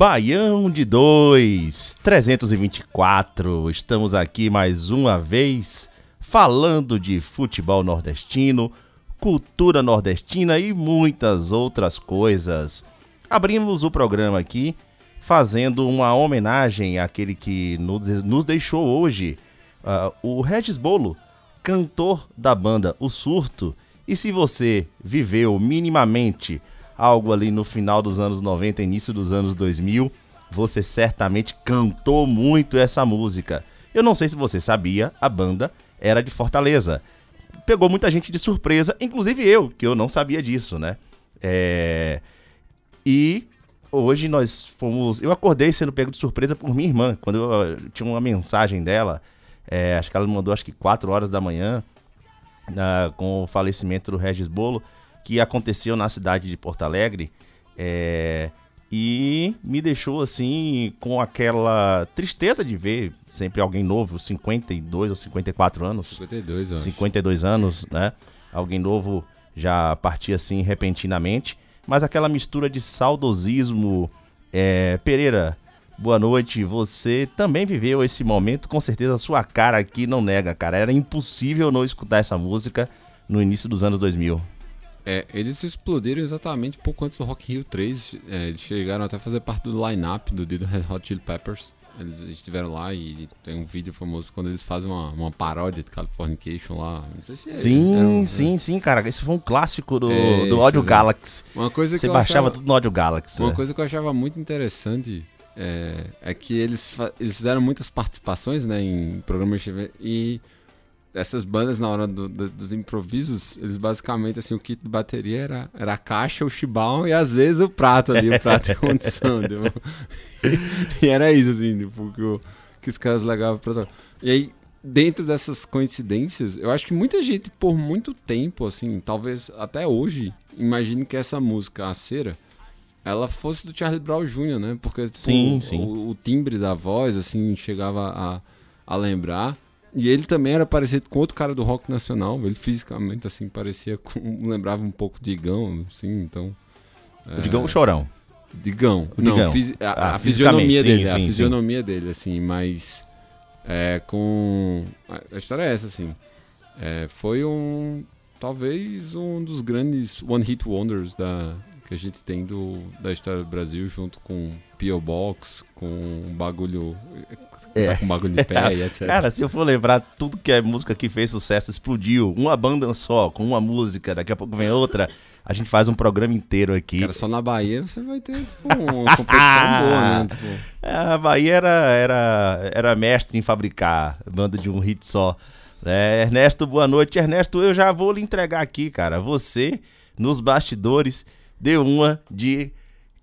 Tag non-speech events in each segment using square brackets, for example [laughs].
Baião de 2, 324. Estamos aqui mais uma vez falando de futebol nordestino, cultura nordestina e muitas outras coisas. Abrimos o programa aqui fazendo uma homenagem àquele que nos, deixou hoje, ah, o Regis Bolo, cantor da banda O Surto. E se você viveu minimamente algo ali no final dos anos 90, início dos anos 2000, você certamente cantou muito essa música. Eu não sei se você sabia, a banda era de Fortaleza. Pegou muita gente de surpresa, inclusive eu, que eu não sabia disso, né? É... E hoje nós fomos. Eu acordei sendo pego de surpresa por minha irmã, quando eu ah, tinha uma mensagem dela. é, acho que ela me mandou acho que 4 horas da manhã, na- com o falecimento do Regis Bolo, que aconteceu na cidade de Porto Alegre. é, e me deixou assim com aquela tristeza de ver sempre alguém novo, 52 ou 54 anos. 52, eu acho. 52 anos, né? Alguém novo já partia assim repentinamente. Mas aquela mistura de saudosismo. É, Pereira, boa noite. Você também viveu esse momento, com certeza a sua cara aqui não nega, cara. Era impossível não escutar essa música no início dos anos 2000. É, eles explodiram exatamente pouco antes do Rock Rio 3. É, eles chegaram até a fazer parte do line-up do dia do Red Hot Chili Peppers. Eles estiveram lá e tem um vídeo famoso quando eles fazem uma, uma paródia de Californication lá. Não sei se é- Sim, era um- sim, sim, cara. Esse foi um clássico do, É, do Audio exato. Galaxy. Uma coisa que Você baixava achava- tudo no Audio Galaxy. Uma né? coisa que eu achava muito interessante é, é que eles, eles fizeram muitas participações né, em programas de TV e essas bandas na hora do- do- dos improvisos, eles basicamente assim, o kit de bateria era, era a caixa, o chibão e às vezes o prato ali, o prato em condição, [laughs] entendeu? E era isso, assim, tipo, que, o- que os caras legavam pra tocar. E aí, dentro dessas coincidências, eu acho que muita gente, por muito tempo, assim, talvez até hoje, imagine que essa música, a cera, ela fosse do Charlie Brown Jr., né? Porque tipo, Sim, o, sim. O, o timbre da voz, assim, chegava a, a lembrar. E ele também era parecido com outro cara do rock nacional. Ele fisicamente, assim, parecia com. lembrava um pouco de Digão, assim, então. O Digão Chorão. Digão. O Não, Digão. fisi- a, Ah, a fisionomia fisicamente, dele. sim, a sim, fisionomia dele, assim, mas. É, com. A a história é essa, assim. É, foi um. Talvez um dos grandes One Hit Wonders da, que a gente tem do, da história do Brasil, junto com P.O. Box, com um bagulho. É. Com bagulho de pé e etc. Cara, se eu for lembrar tudo que é música que fez sucesso, explodiu. Uma banda só, com uma música, daqui a pouco vem outra. A gente faz um programa inteiro aqui. Cara, só na Bahia você vai ter tipo, uma competição [laughs] boa, né? Tipo, É, A Bahia era, era, era mestre em fabricar banda de um hit só. É, Ernesto, boa noite. Ernesto, eu já vou lhe entregar aqui, cara. Você, nos bastidores, deu uma de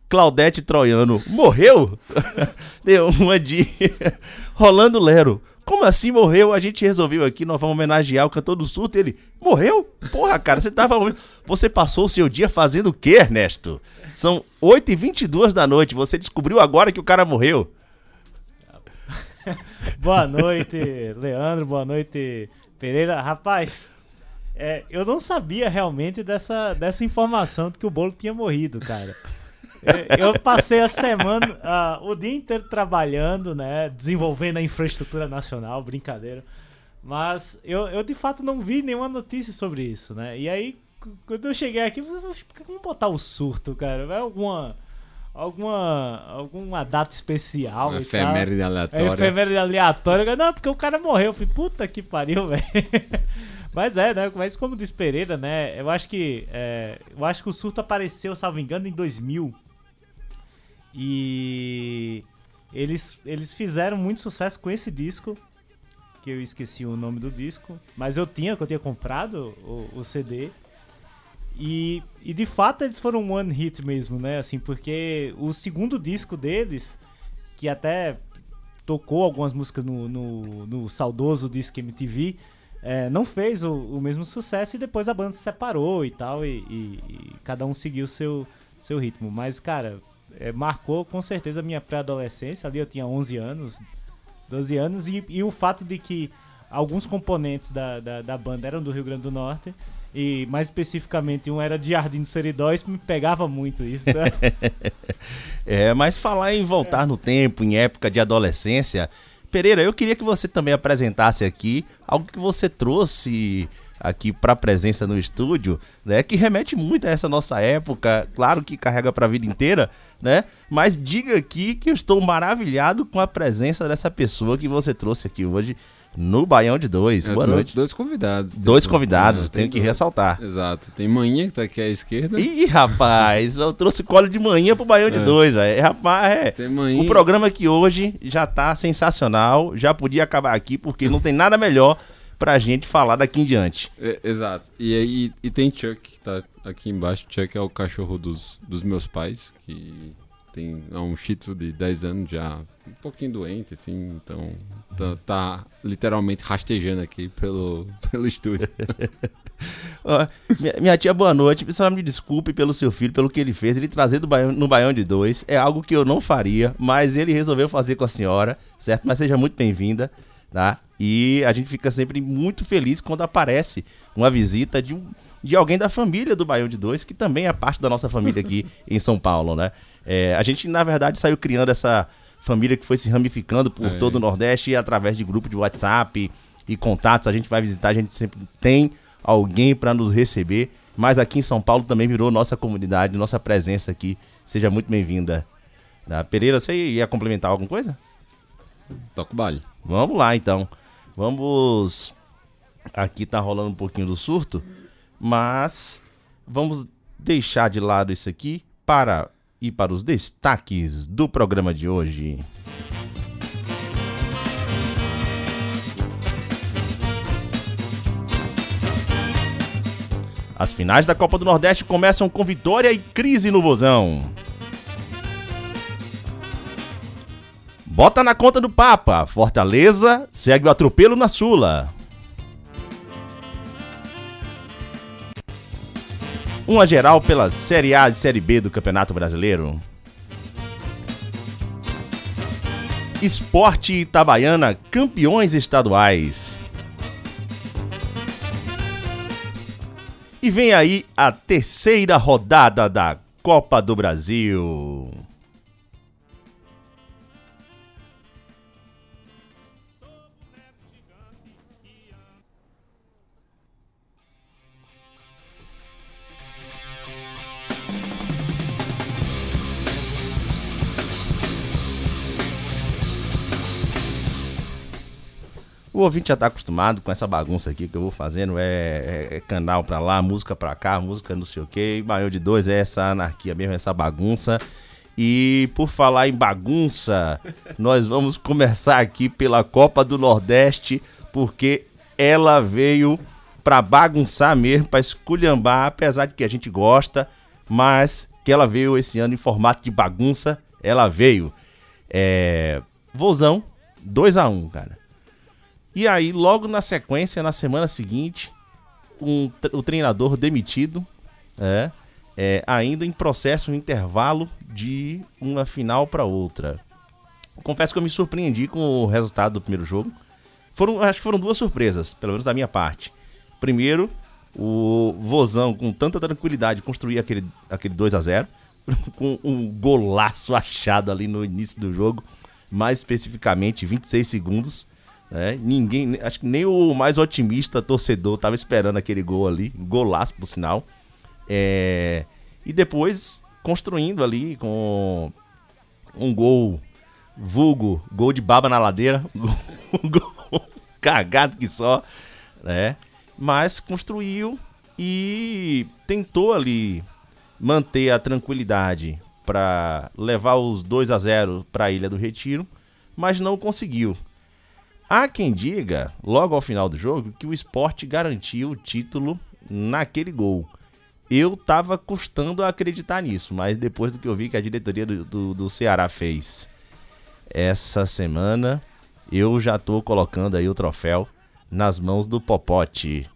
Claudete Troiano. Morreu? [laughs] deu uma de [laughs] Rolando Lero. Como assim morreu? A gente resolveu aqui, nós vamos homenagear o cantor do surto. Ele, morreu? Porra, cara, você tava. Você passou o seu dia fazendo o quê, Ernesto? São 8h22 da noite. Você descobriu agora que o cara morreu. [laughs] Boa noite, Leandro. Boa noite, Pereira. Rapaz, é, eu não sabia realmente dessa, dessa informação de que o bolo tinha morrido, cara. É, Eu passei a semana, ah, o dia inteiro trabalhando, né? Desenvolvendo a infraestrutura nacional, brincadeira. Mas eu, eu de fato não vi nenhuma notícia sobre isso, né? E aí, quando eu cheguei aqui, eu falei, "Poxa, por que vamos botar o surto, cara? Vai alguma. alguma, alguma data especial. Uma efeméride É aleatória. efeméride aleatória. Não, porque o cara morreu. Eu falei, puta que pariu, [laughs] velho. Mas é, né? Mas como diz Pereira, né? Eu acho que. é, eu acho que o surto apareceu, salvo engano, em 2000. E. Eles, eles fizeram muito sucesso com esse disco. Que eu esqueci o nome do disco. Mas eu tinha, que eu tinha comprado o, o CD. E, e de fato eles foram um one hit mesmo, né? Assim, porque o segundo disco deles, que até tocou algumas músicas no, no, no saudoso disco MTV, é, não fez o, o mesmo sucesso e depois a banda se separou e tal, e, e- e cada um seguiu seu, seu ritmo. Mas, cara, é, marcou com certeza a minha pré-adolescência, ali eu tinha 11 anos, 12 anos, e, e o fato de que alguns componentes da, da, da banda eram do Rio Grande do Norte, e mais especificamente um era de Jardim do Seridó, isso me pegava muito isso, né? [laughs] É, mas falar em voltar no tempo, em época de adolescência, Pereira, eu queria que você também apresentasse aqui algo que você trouxe aqui para presença no estúdio, né, que remete muito a essa nossa época, claro que carrega para a vida inteira, né? Mas diga aqui que eu estou maravilhado com a presença dessa pessoa que você trouxe aqui hoje no Baião de Dois. É, Boa dois, noite. dois convidados. Tem Dois dois- convidados, é, tenho tem que dois. ressaltar. Exato. Tem manhã que tá aqui à esquerda. Ih, rapaz, eu trouxe colo de manhã pro Baião de É. Dois, velho. Rapaz, é. Tem manhã. O programa aqui hoje já tá sensacional, já podia acabar aqui, porque não tem nada melhor pra gente falar daqui em diante. É, exato. E aí e tem Chuck que tá aqui embaixo. Chuck é o cachorro dos, dos meus pais, que tem é um shih tzu de 10 anos já, um pouquinho doente, assim, então tá, tá literalmente rastejando aqui pelo, [laughs] pelo estúdio. [laughs] Minha, minha tia, boa noite. Só me desculpe pelo seu filho, pelo que ele fez. Ele trazer do Baião, no Baião de Dois é algo que eu não faria, mas ele resolveu fazer com a senhora, certo? Mas seja muito bem-vinda, tá? E a gente fica sempre muito feliz quando aparece uma visita de, um, de alguém da família do Baião de Dois, que também é parte da nossa família aqui [laughs] em São Paulo, né? É, a gente, na verdade, saiu criando essa família que foi se ramificando por É todo o isso. Nordeste e através de grupo de WhatsApp e contatos. A gente vai visitar, a gente sempre tem alguém para nos receber. Mas aqui em São Paulo também virou nossa comunidade, nossa presença aqui. Seja muito bem-vinda. Tá? Pereira, você ia complementar alguma coisa? Toca o baile. Vamos lá então. Vamos. Aqui tá rolando um pouquinho do surto, mas vamos deixar de lado isso aqui para ir para os destaques do programa de hoje. As finais da Copa do Nordeste começam com vitória e crise no Vozão. Bota na conta do Papa. Fortaleza segue o atropelo na Sula. Uma geral pela Série A e Série B do Campeonato Brasileiro. Esporte Itabaiana, campeões estaduais. E vem aí a terceira rodada da Copa do Brasil. O ouvinte já tá acostumado com essa bagunça aqui que eu vou fazendo. É, é- é canal pra lá, música pra cá, música não sei o que. Maior de dois é essa anarquia mesmo, essa bagunça. E por falar em bagunça, [laughs] nós vamos começar aqui pela Copa do Nordeste, porque ela veio pra bagunçar mesmo, pra esculhambar, apesar de que a gente gosta, mas que ela veio esse ano em formato de bagunça, ela veio. É. Vozão, 2 a 1 um, cara. E aí, logo na sequência, na semana seguinte, um, o treinador demitido, é, é, ainda em processo, um intervalo de uma final para outra. Confesso que eu me surpreendi com o resultado do primeiro jogo. Foram, acho que foram duas surpresas, pelo menos da minha parte. Primeiro, o Vozão, com tanta tranquilidade, construir aquele, aquele 2 a 0 [laughs] com um golaço achado ali no início do jogo, mais especificamente 26 segundos. Né? Ninguém, acho que nem o mais otimista torcedor tava esperando aquele gol ali, golaço por sinal. É, e depois construindo ali com um gol vulgo, gol de baba na ladeira, [laughs] um gol cagado que só, né? Mas construiu e tentou ali manter a tranquilidade para levar os 2 a 0 para a Ilha do Retiro, mas não conseguiu. Há quem diga, logo ao final do jogo, que o esporte garantiu o título naquele gol. Eu tava custando a acreditar nisso, mas depois do que eu vi que a diretoria do, do, do Ceará fez essa semana, eu já tô colocando aí o troféu nas mãos do Popote.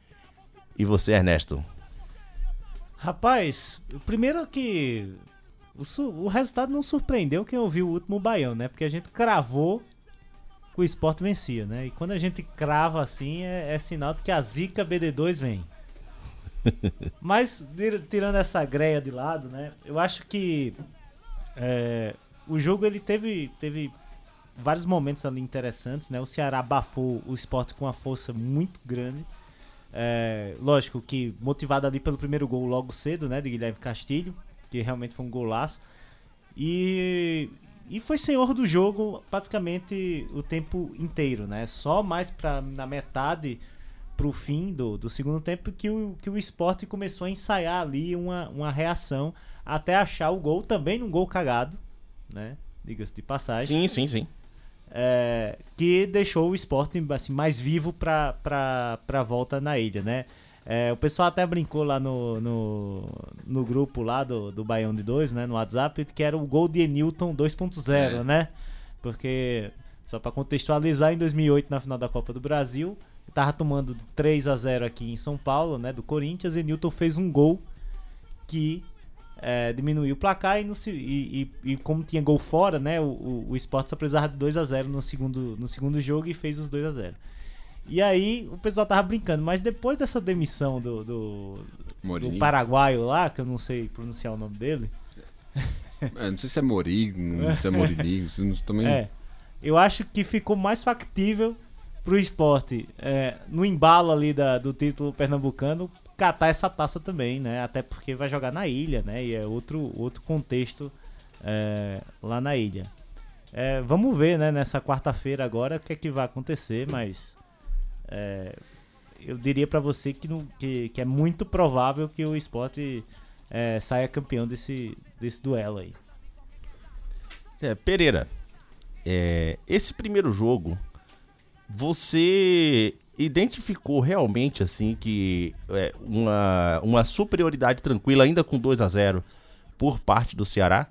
E você, Ernesto? Rapaz, primeiro que o, o resultado não surpreendeu quem ouviu o último Baião, né? Porque a gente cravou o esporte vencia, né? E quando a gente crava assim, é, é sinal de que a zica BD2 vem. [laughs] Mas, tir- tirando essa greia de lado, né? Eu acho que é, o jogo ele teve, teve vários momentos ali interessantes, né? O Ceará abafou o esporte com uma força muito grande. É, lógico que motivado ali pelo primeiro gol logo cedo, né? De Guilherme Castilho, que realmente foi um golaço. E, e foi senhor do jogo praticamente o tempo inteiro, né? Só mais pra, na metade pro fim do, do segundo tempo que o, que o esporte começou a ensaiar ali uma, uma reação até achar o gol, também num gol cagado, né? Diga-se de passagem Sim, sim, sim. é, que deixou o esporte assim, mais vivo pra, pra, pra volta na ilha, né? É, o pessoal até brincou lá no, no, no grupo lá do, do Baião de 2, né? No WhatsApp, que era o gol de Newton 2.0, É. né? Porque, só pra contextualizar, em 2008, na final da Copa do Brasil, tava tomando de 3 a 0 aqui em São Paulo, né? Do Corinthians, e Newton fez um gol que é, diminuiu o placar e, no e- e- e como tinha gol fora, né? O, o, o Sport só precisava de 2 a 0 no segundo, no segundo jogo e fez os 2 a 0 E aí o pessoal tava brincando, mas depois dessa demissão do, do, do paraguaio lá, que eu não sei pronunciar o nome dele, É, não sei se é Morigo, se é isso não- também... é, eu acho que ficou mais factível pro esporte, é, no embalo ali da, do título pernambucano, catar essa taça também, né? Até porque vai jogar na ilha, né? E é outro, outro contexto é, lá na ilha. É, vamos ver, né? Nessa quarta-feira agora o que é que vai acontecer, mas é, eu diria pra você que, não- que, que é muito provável que o esporte é, saia campeão desse, desse duelo aí. É, Pereira, é, esse primeiro jogo, você identificou realmente assim que é, uma, uma superioridade tranquila, ainda com 2 a 0 por parte do Ceará?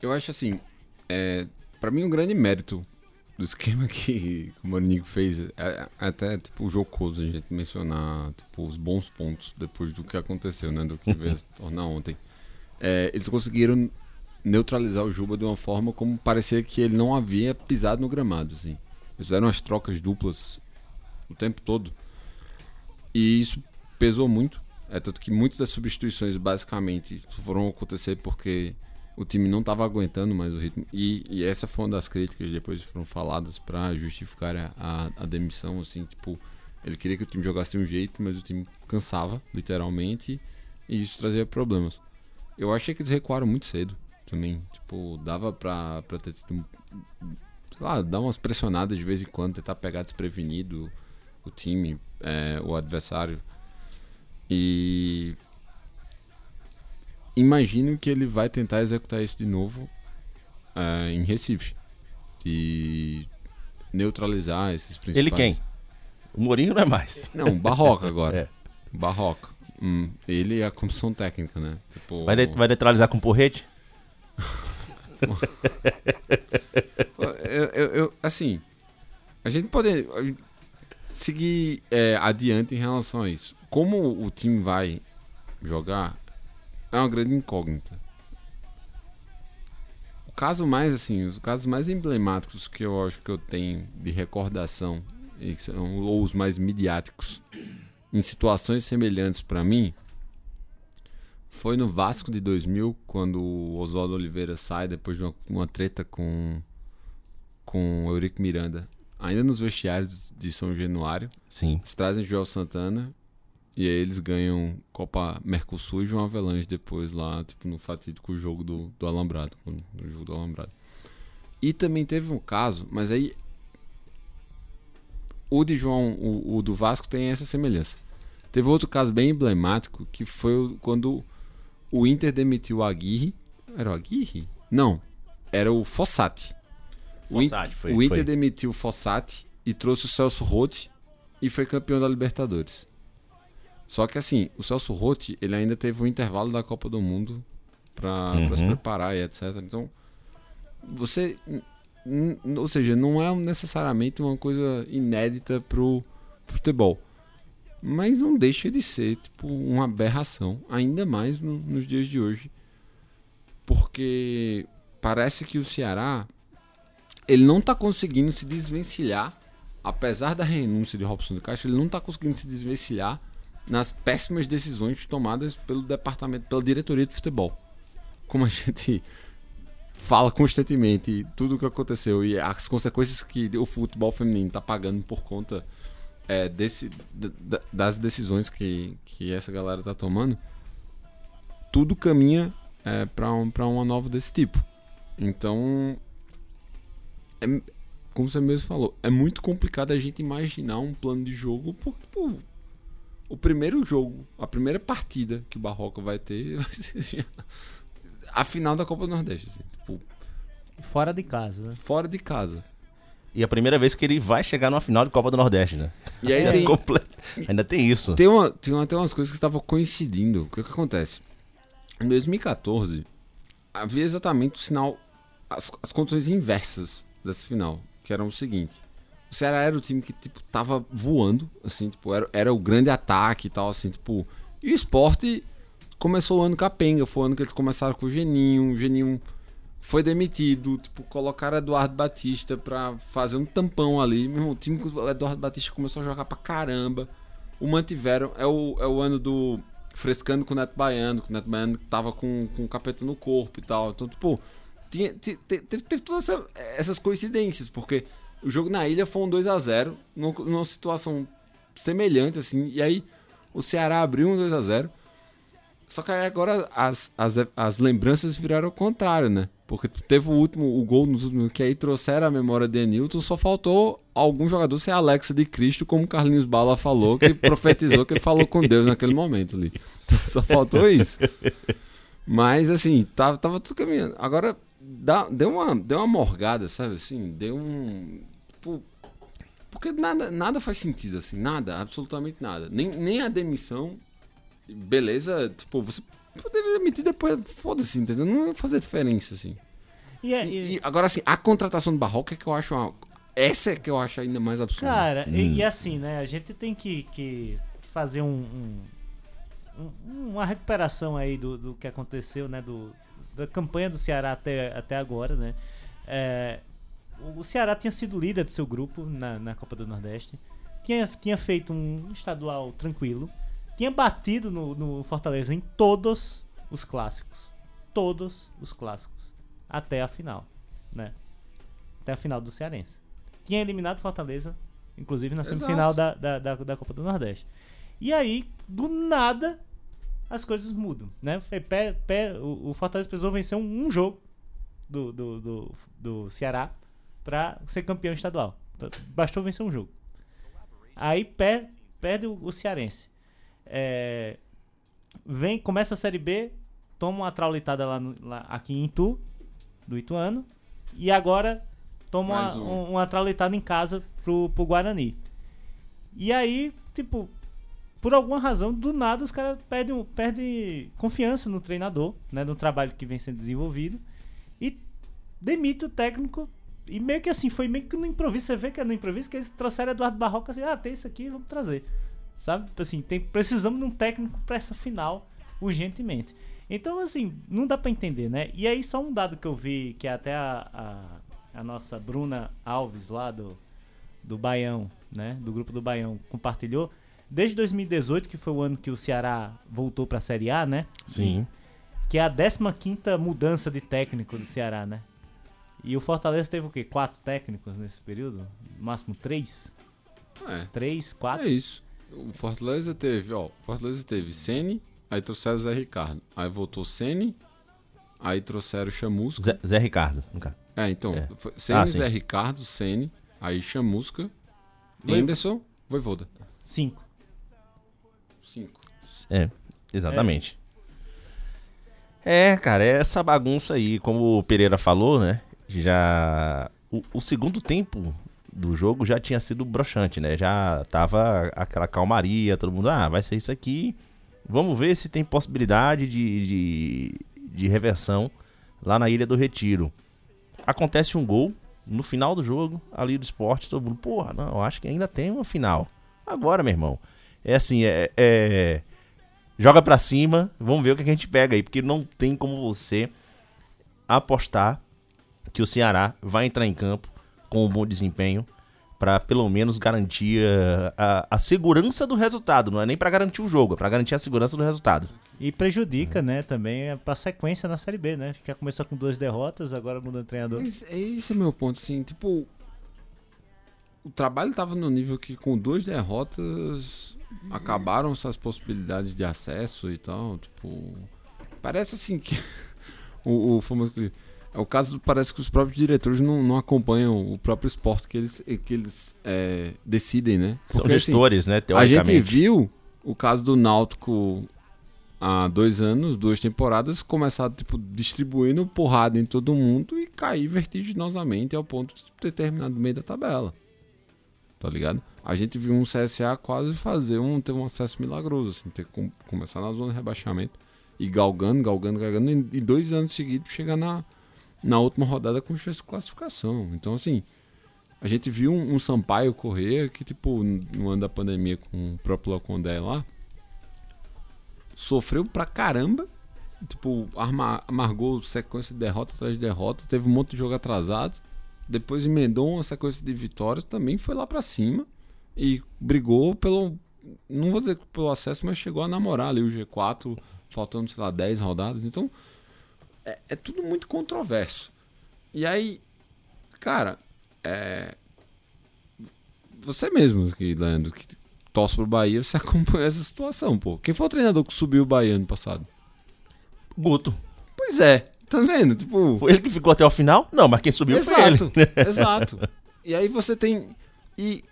Eu acho assim, é, para mim um grande mérito do esquema [laughs] que o Mourinho fez, é, é até tipo jocoso a gente mencionar tipo, os bons pontos depois do que aconteceu, né, do que veio se tornar ontem. É, eles conseguiram neutralizar o Juba de uma forma como parecia que ele não havia pisado no gramado, assim. Eles fizeram as trocas duplas o tempo todo. E isso pesou muito. É tanto que muitas das substituições basicamente foram acontecer porque o time não estava aguentando mais o ritmo. E, e essa foi uma das críticas que depois foram faladas para justificar a, a, a demissão. Assim, tipo, ele queria que o time jogasse de um jeito, mas o time cansava, literalmente, e isso trazia problemas. Eu achei que eles recuaram muito cedo também. Tipo, dava pra ter tido. Sei lá, dar umas pressionadas de vez em quando, tentar pegar desprevenido o time, é, o adversário. E imagino que ele vai tentar executar isso de novo é, em Recife. De neutralizar esses principais. Ele quem? O Mourinho não é mais. Não, Barroca agora. [laughs] É. Barroca. Hum, ele e a comissão técnica, né? Tipo, Vai, ne- vai neutralizar com porrete? [laughs] eu, eu- eu- assim, a gente pode seguir é, adiante em relação a isso. Como o time vai jogar é uma grande incógnita. O caso mais assim, os casos mais emblemáticos que eu acho que eu tenho de recordação e que são ou os mais midiáticos em situações semelhantes para mim foi no Vasco de 2000 quando o Oswaldo Oliveira sai depois de uma, uma treta com com o Eurico Miranda ainda nos vestiários de São Januário Sim. eles trazem Joel Santana E aí eles ganham Copa Mercosul e João Avelange depois lá, tipo, no fatídico jogo do, do Alambrado. No jogo do Alambrado. E também teve um caso, mas aí. O de João, o, o do Vasco tem essa semelhança. Teve outro caso bem emblemático que foi quando o Inter demitiu o Aguirre. Era o Aguirre? Não, era o Fossati. O In- Fossati, foi- o Inter foi. demitiu o Fossati e trouxe o Celso Rotti e foi campeão da Libertadores. Só que assim, o Celso Rotti, ele ainda teve um intervalo da Copa do Mundo pra, pra se Uhum. preparar e etc. Então, você. Ou seja, não é necessariamente uma coisa inédita pro, pro futebol. Mas não deixa de ser, tipo, uma aberração, ainda mais no- nos dias de hoje. Porque parece que o Ceará ele não tá conseguindo se desvencilhar, apesar da renúncia de Robson de Castro, ele não tá conseguindo se desvencilhar nas péssimas decisões tomadas pelo departamento, pela diretoria de futebol. Como a [laughs] gente fala constantemente tudo o que aconteceu e as consequências que o futebol feminino tá pagando por conta é, desse, da- da- das decisões que, que essa galera tá tomando, tudo caminha é, para um, uma nova desse tipo. Então, é, como você mesmo falou, é muito complicado a gente imaginar um plano de jogo, o primeiro jogo, a primeira partida que o Barroca vai ter [laughs] vai ser já a final da Copa do Nordeste, assim, tipo, Fora de casa, né? fora de casa. E a primeira vez que ele vai chegar numa final de Copa do Nordeste, né? E aí É tem, comple- Ainda tem isso. Tem, uma, tem tem umas coisas que estavam coincidindo. O que, que acontece? Em 2014, havia exatamente o sinal, as, as condições inversas dessa final, que eram o seguinte. O Ceará era o time que, tipo, tava voando, assim, tipo, era, era o grande ataque e tal, assim, tipo... E o esporte começou o ano capenga, foi o ano que eles começaram com o Geninho, o Geninho foi demitido, tipo, colocaram Eduardo Batista pra fazer um tampão ali. Meu irmão, o time com o Eduardo Batista começou a jogar pra caramba. O mantiveram, é o, é o ano do frescando com o Neto Baiano, que o Neto Baiano tava com, com o capeta no corpo e tal. Então, tipo, tinha, te- te- teve, teve todas essa- essas coincidências, porque o jogo na ilha foi um 2 a 0 numa, situação semelhante, assim, e aí o Ceará abriu um 2 a 0 só que aí agora as, as, as lembranças viraram o contrário, né? Porque teve o último, o gol nos últimos, que aí trouxeram a memória de Enilton, só faltou algum jogador ser Alexa de Cristo, como o Carlinhos Bala falou, que [laughs] profetizou que ele falou com Deus naquele momento ali. Então, só faltou isso. Mas assim, tava, tava tudo caminhando. Agora, dá, deu, uma, deu uma morgada, sabe assim? Deu um. Tipo, porque nada, nada faz sentido, assim, nada, absolutamente nada. Nem, nem a demissão, beleza, tipo, você poderia demitir depois, foda-se, entendeu? Não ia fazer diferença, assim. E, é- E, e- e agora, assim, a contratação do Barroca é que eu acho uma. Essa é que eu acho ainda mais absurda. Cara, e- Hum. e, assim, né? A gente tem que, que fazer um, um- um- uma recuperação aí do, do que aconteceu, né? Do, da campanha do Ceará até, até agora, né? É, o Ceará tinha sido líder do seu grupo na, na Copa do Nordeste. Tinha, tinha feito um estadual tranquilo. Tinha batido no, no Fortaleza em todos os clássicos. Todos os clássicos. Até a final, né? Até a final do Cearense. Tinha eliminado Fortaleza, inclusive na semifinal da, da, da, da Copa do Nordeste. E aí, do nada, as coisas mudam, né? Foi pé, pé, o, o Fortaleza precisou vencer um, um jogo do, do, do, do Ceará pra ser campeão estadual. Bastou vencer um jogo. Aí pé, perde o, o Cearense. É, vem, começa a Série B, toma uma traulitada lá, no- lá aqui em Itu, do Ituano, e agora toma uma, um. um- uma traulitada em casa pro, pro Guarani. E aí, tipo, por alguma razão, do nada os caras perdem, perdem confiança no treinador, né, no trabalho que vem sendo desenvolvido, e demite o técnico. E meio que assim, foi meio que no improviso. Você vê que é no improviso que eles trouxeram Eduardo Barroca assim, ah, tem isso aqui, vamos trazer. Sabe? Assim, tem, precisamos de um técnico pra essa final urgentemente. Então, assim, não dá pra entender, né? E aí, só um dado que eu vi, que até a, a, a nossa Bruna Alves, lá do, do Baião, né? Do grupo do Baião, compartilhou. Desde 2018, que foi o ano que o Ceará voltou pra Série A, né? Sim. Que é a 15 mudança de técnico do Ceará, né? E o Fortaleza teve o quê? Quatro técnicos nesse período? No máximo três? É, Três, quatro? é isso. O Fortaleza teve, ó. o Fortaleza teve Sene, aí trouxeram o Zé Ricardo. Aí voltou Sene, aí trouxeram o Chamusca. Zé, Zé Ricardo, caso. É, então. É. foi Sene, Ah. Zé Ricardo, Sene, aí Chamusca, Voi- Anderson, Voivoda. Cinco. Cinco. É, exatamente. É. cara, é essa bagunça aí, como o Pereira falou, né? Já. O, o segundo tempo do jogo já tinha sido broxante, né? Já tava aquela calmaria, todo mundo, ah, vai ser isso aqui. Vamos ver se tem possibilidade de, de, de reversão lá na Ilha do Retiro. Acontece um gol no final do jogo, ali do esporte, todo mundo, porra, não, acho que ainda tem uma final. Agora, meu irmão. É assim, é- é joga pra cima, vamos ver o que a gente pega aí, porque não tem como você apostar que o Ceará vai entrar em campo com um bom desempenho pra pelo menos garantir eh, a, a segurança do resultado, não é nem pra garantir o jogo, é pra garantir a segurança do resultado. E prejudica, né, também pra sequência na Série B, né? Já começou com duas derrotas, agora mudando treinador. Esse, é esse o meu ponto, assim, tipo. O trabalho tava no nível que com duas derrotas acabaram essas possibilidades de acesso e tal. Tipo. Parece assim que. [laughs] o, o famoso. É o caso, parece que os próprios diretores não, não acompanham o próprio esporte que eles, que eles é, decidem, né? São Porque, assim, gestores, né, a gente viu o caso do Náutico há dois anos, duas temporadas, começar tipo, distribuindo porrada em todo mundo e cair vertiginosamente ao ponto de ter terminado no meio da tabela. Tá ligado? A gente viu um CSA quase fazer um, ter um acesso milagroso, assim, ter que com- começar na zona de rebaixamento e galgando, galgando, galgando, e e dois anos seguidos chegar na, na última rodada com chance de classificação. Então, assim, a gente viu um, um Sampaio correr que, tipo, no ano da pandemia com o próprio Locondé lá, sofreu pra caramba. Tipo, amargou sequência de derrota atrás de derrota, teve um monte de jogo atrasado. Depois emendou uma sequência de vitórias, também foi lá pra cima e brigou pelo. Não vou dizer pelo acesso, mas chegou a namorar ali o G4, faltando, sei lá, 10 rodadas. Então, é, é tudo muito controverso. E aí, cara, é. Você mesmo, aqui, Leandro, que torce pro Bahia, você [laughs] acompanha essa situação, pô. Quem foi o treinador que subiu o Bahia ano passado? Guto. Pois é, tá vendo? Tipo. Foi ele que ficou até o final? Não, mas quem subiu foi ele. Exato, exato. E aí você tem. E.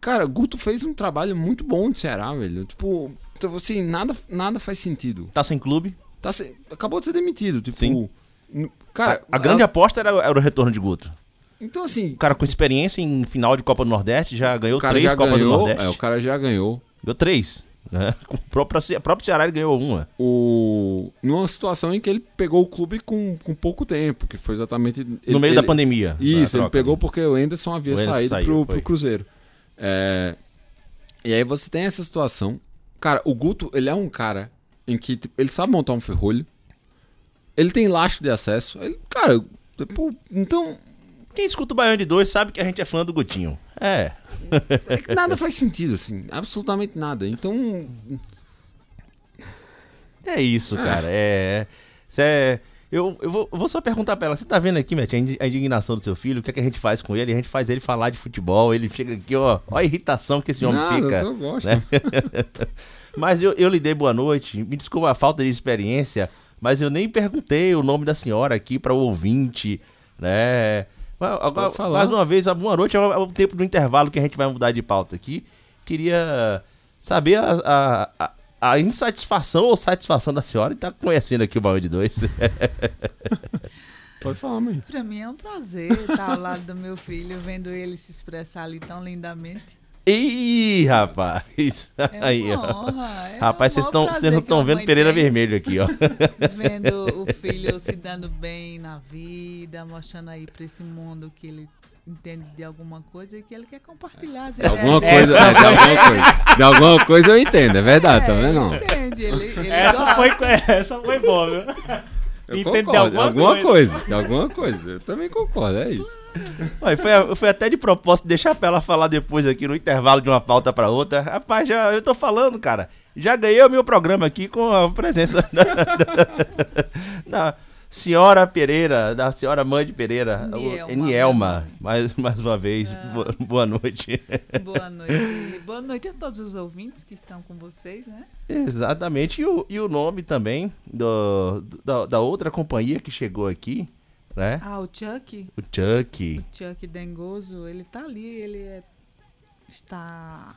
Cara, Guto fez um trabalho muito bom no Ceará, velho. Tipo, então, assim, nada, nada faz sentido. Tá sem clube. Tá se- Acabou de ser demitido, tipo. Sim. Cara, a, a grande aposta era, era o retorno de Guto. Então, assim. O cara com experiência em final de Copa do Nordeste já ganhou três já Copas do ganhou. Nordeste. É, o cara já ganhou. Ganhou três. Né? [laughs] O próprio, próprio Ceará ele ganhou uma. O... Numa situação em que ele pegou o clube com, com pouco tempo, que foi exatamente. No ele- meio da ele- pandemia. Isso, a ele pegou porque o Anderson havia O Anderson saído saiu, pro, pro Cruzeiro. É, E aí você tem essa situação. Cara, o Guto, ele é um cara em que tipo, ele sabe montar um ferrolho. Ele tem lastro de acesso. Ele, cara, tipo, então. Quem escuta o Baiano de Dois sabe que a gente é fã do Gutinho. É. é [laughs] que nada faz sentido, assim. Absolutamente nada. Então. É isso, cara. É. Cê é- Eu, eu, vou, eu vou só perguntar pra ela. Você tá vendo aqui, Matt, a indignação do seu filho? O que, é que a gente faz com ele? A gente faz ele falar de futebol. Ele chega aqui, ó. Ó a irritação que esse homem nada, fica. eu gosto. né? [laughs] Mas eu, eu lhe dei boa noite. Me desculpa a falta de experiência, mas eu nem perguntei o nome da senhora aqui para o ouvinte, né? Mas Agora, mais uma vez, boa noite. É o é o tempo do intervalo que a gente vai mudar de pauta aqui. Queria saber a, a, a- a insatisfação ou satisfação da senhora em estar conhecendo aqui o Baú de Dois. Pode falar, mãe. Pra mim é um prazer estar ao lado do meu filho, vendo ele se expressar ali tão lindamente. Ih, rapaz! É Aí, honra. é Rapaz, vocês vocês não estão vendo Pereira tem, Vermelho aqui, ó. [laughs] Vendo [laughs] o filho se dando bem na vida, mostrando aí pra esse mundo que ele entende de alguma coisa e que ele quer compartilhar as De alguma ideias coisa, é, de alguma coisa. De alguma coisa eu entendo, é verdade, tá É, vendo? ele entende, ele, ele Essa gosta. foi, essa foi boa, viu? Eu Entende de concordo, alguma alguma coisa. De alguma coisa. Eu também concordo, é isso. Olha, foi, foi até de propósito deixar pra ela falar depois aqui no intervalo de uma pauta pra outra. Rapaz, já, eu tô falando, cara. Já ganhei o meu programa aqui com a presença [laughs] da, da- da- Senhora Pereira, da senhora mãe de Pereira, o- Nielma, Nielma, meu mais, mais uma vez, boa, boa noite. [laughs] Boa noite. Boa noite a todos os ouvintes que estão com vocês, né? Exatamente, e o, e o nome também do, da, da outra companhia que chegou aqui, né? Ah, o Chuck, O Chuck. Chuck Dengoso, ele tá ali, ele é- está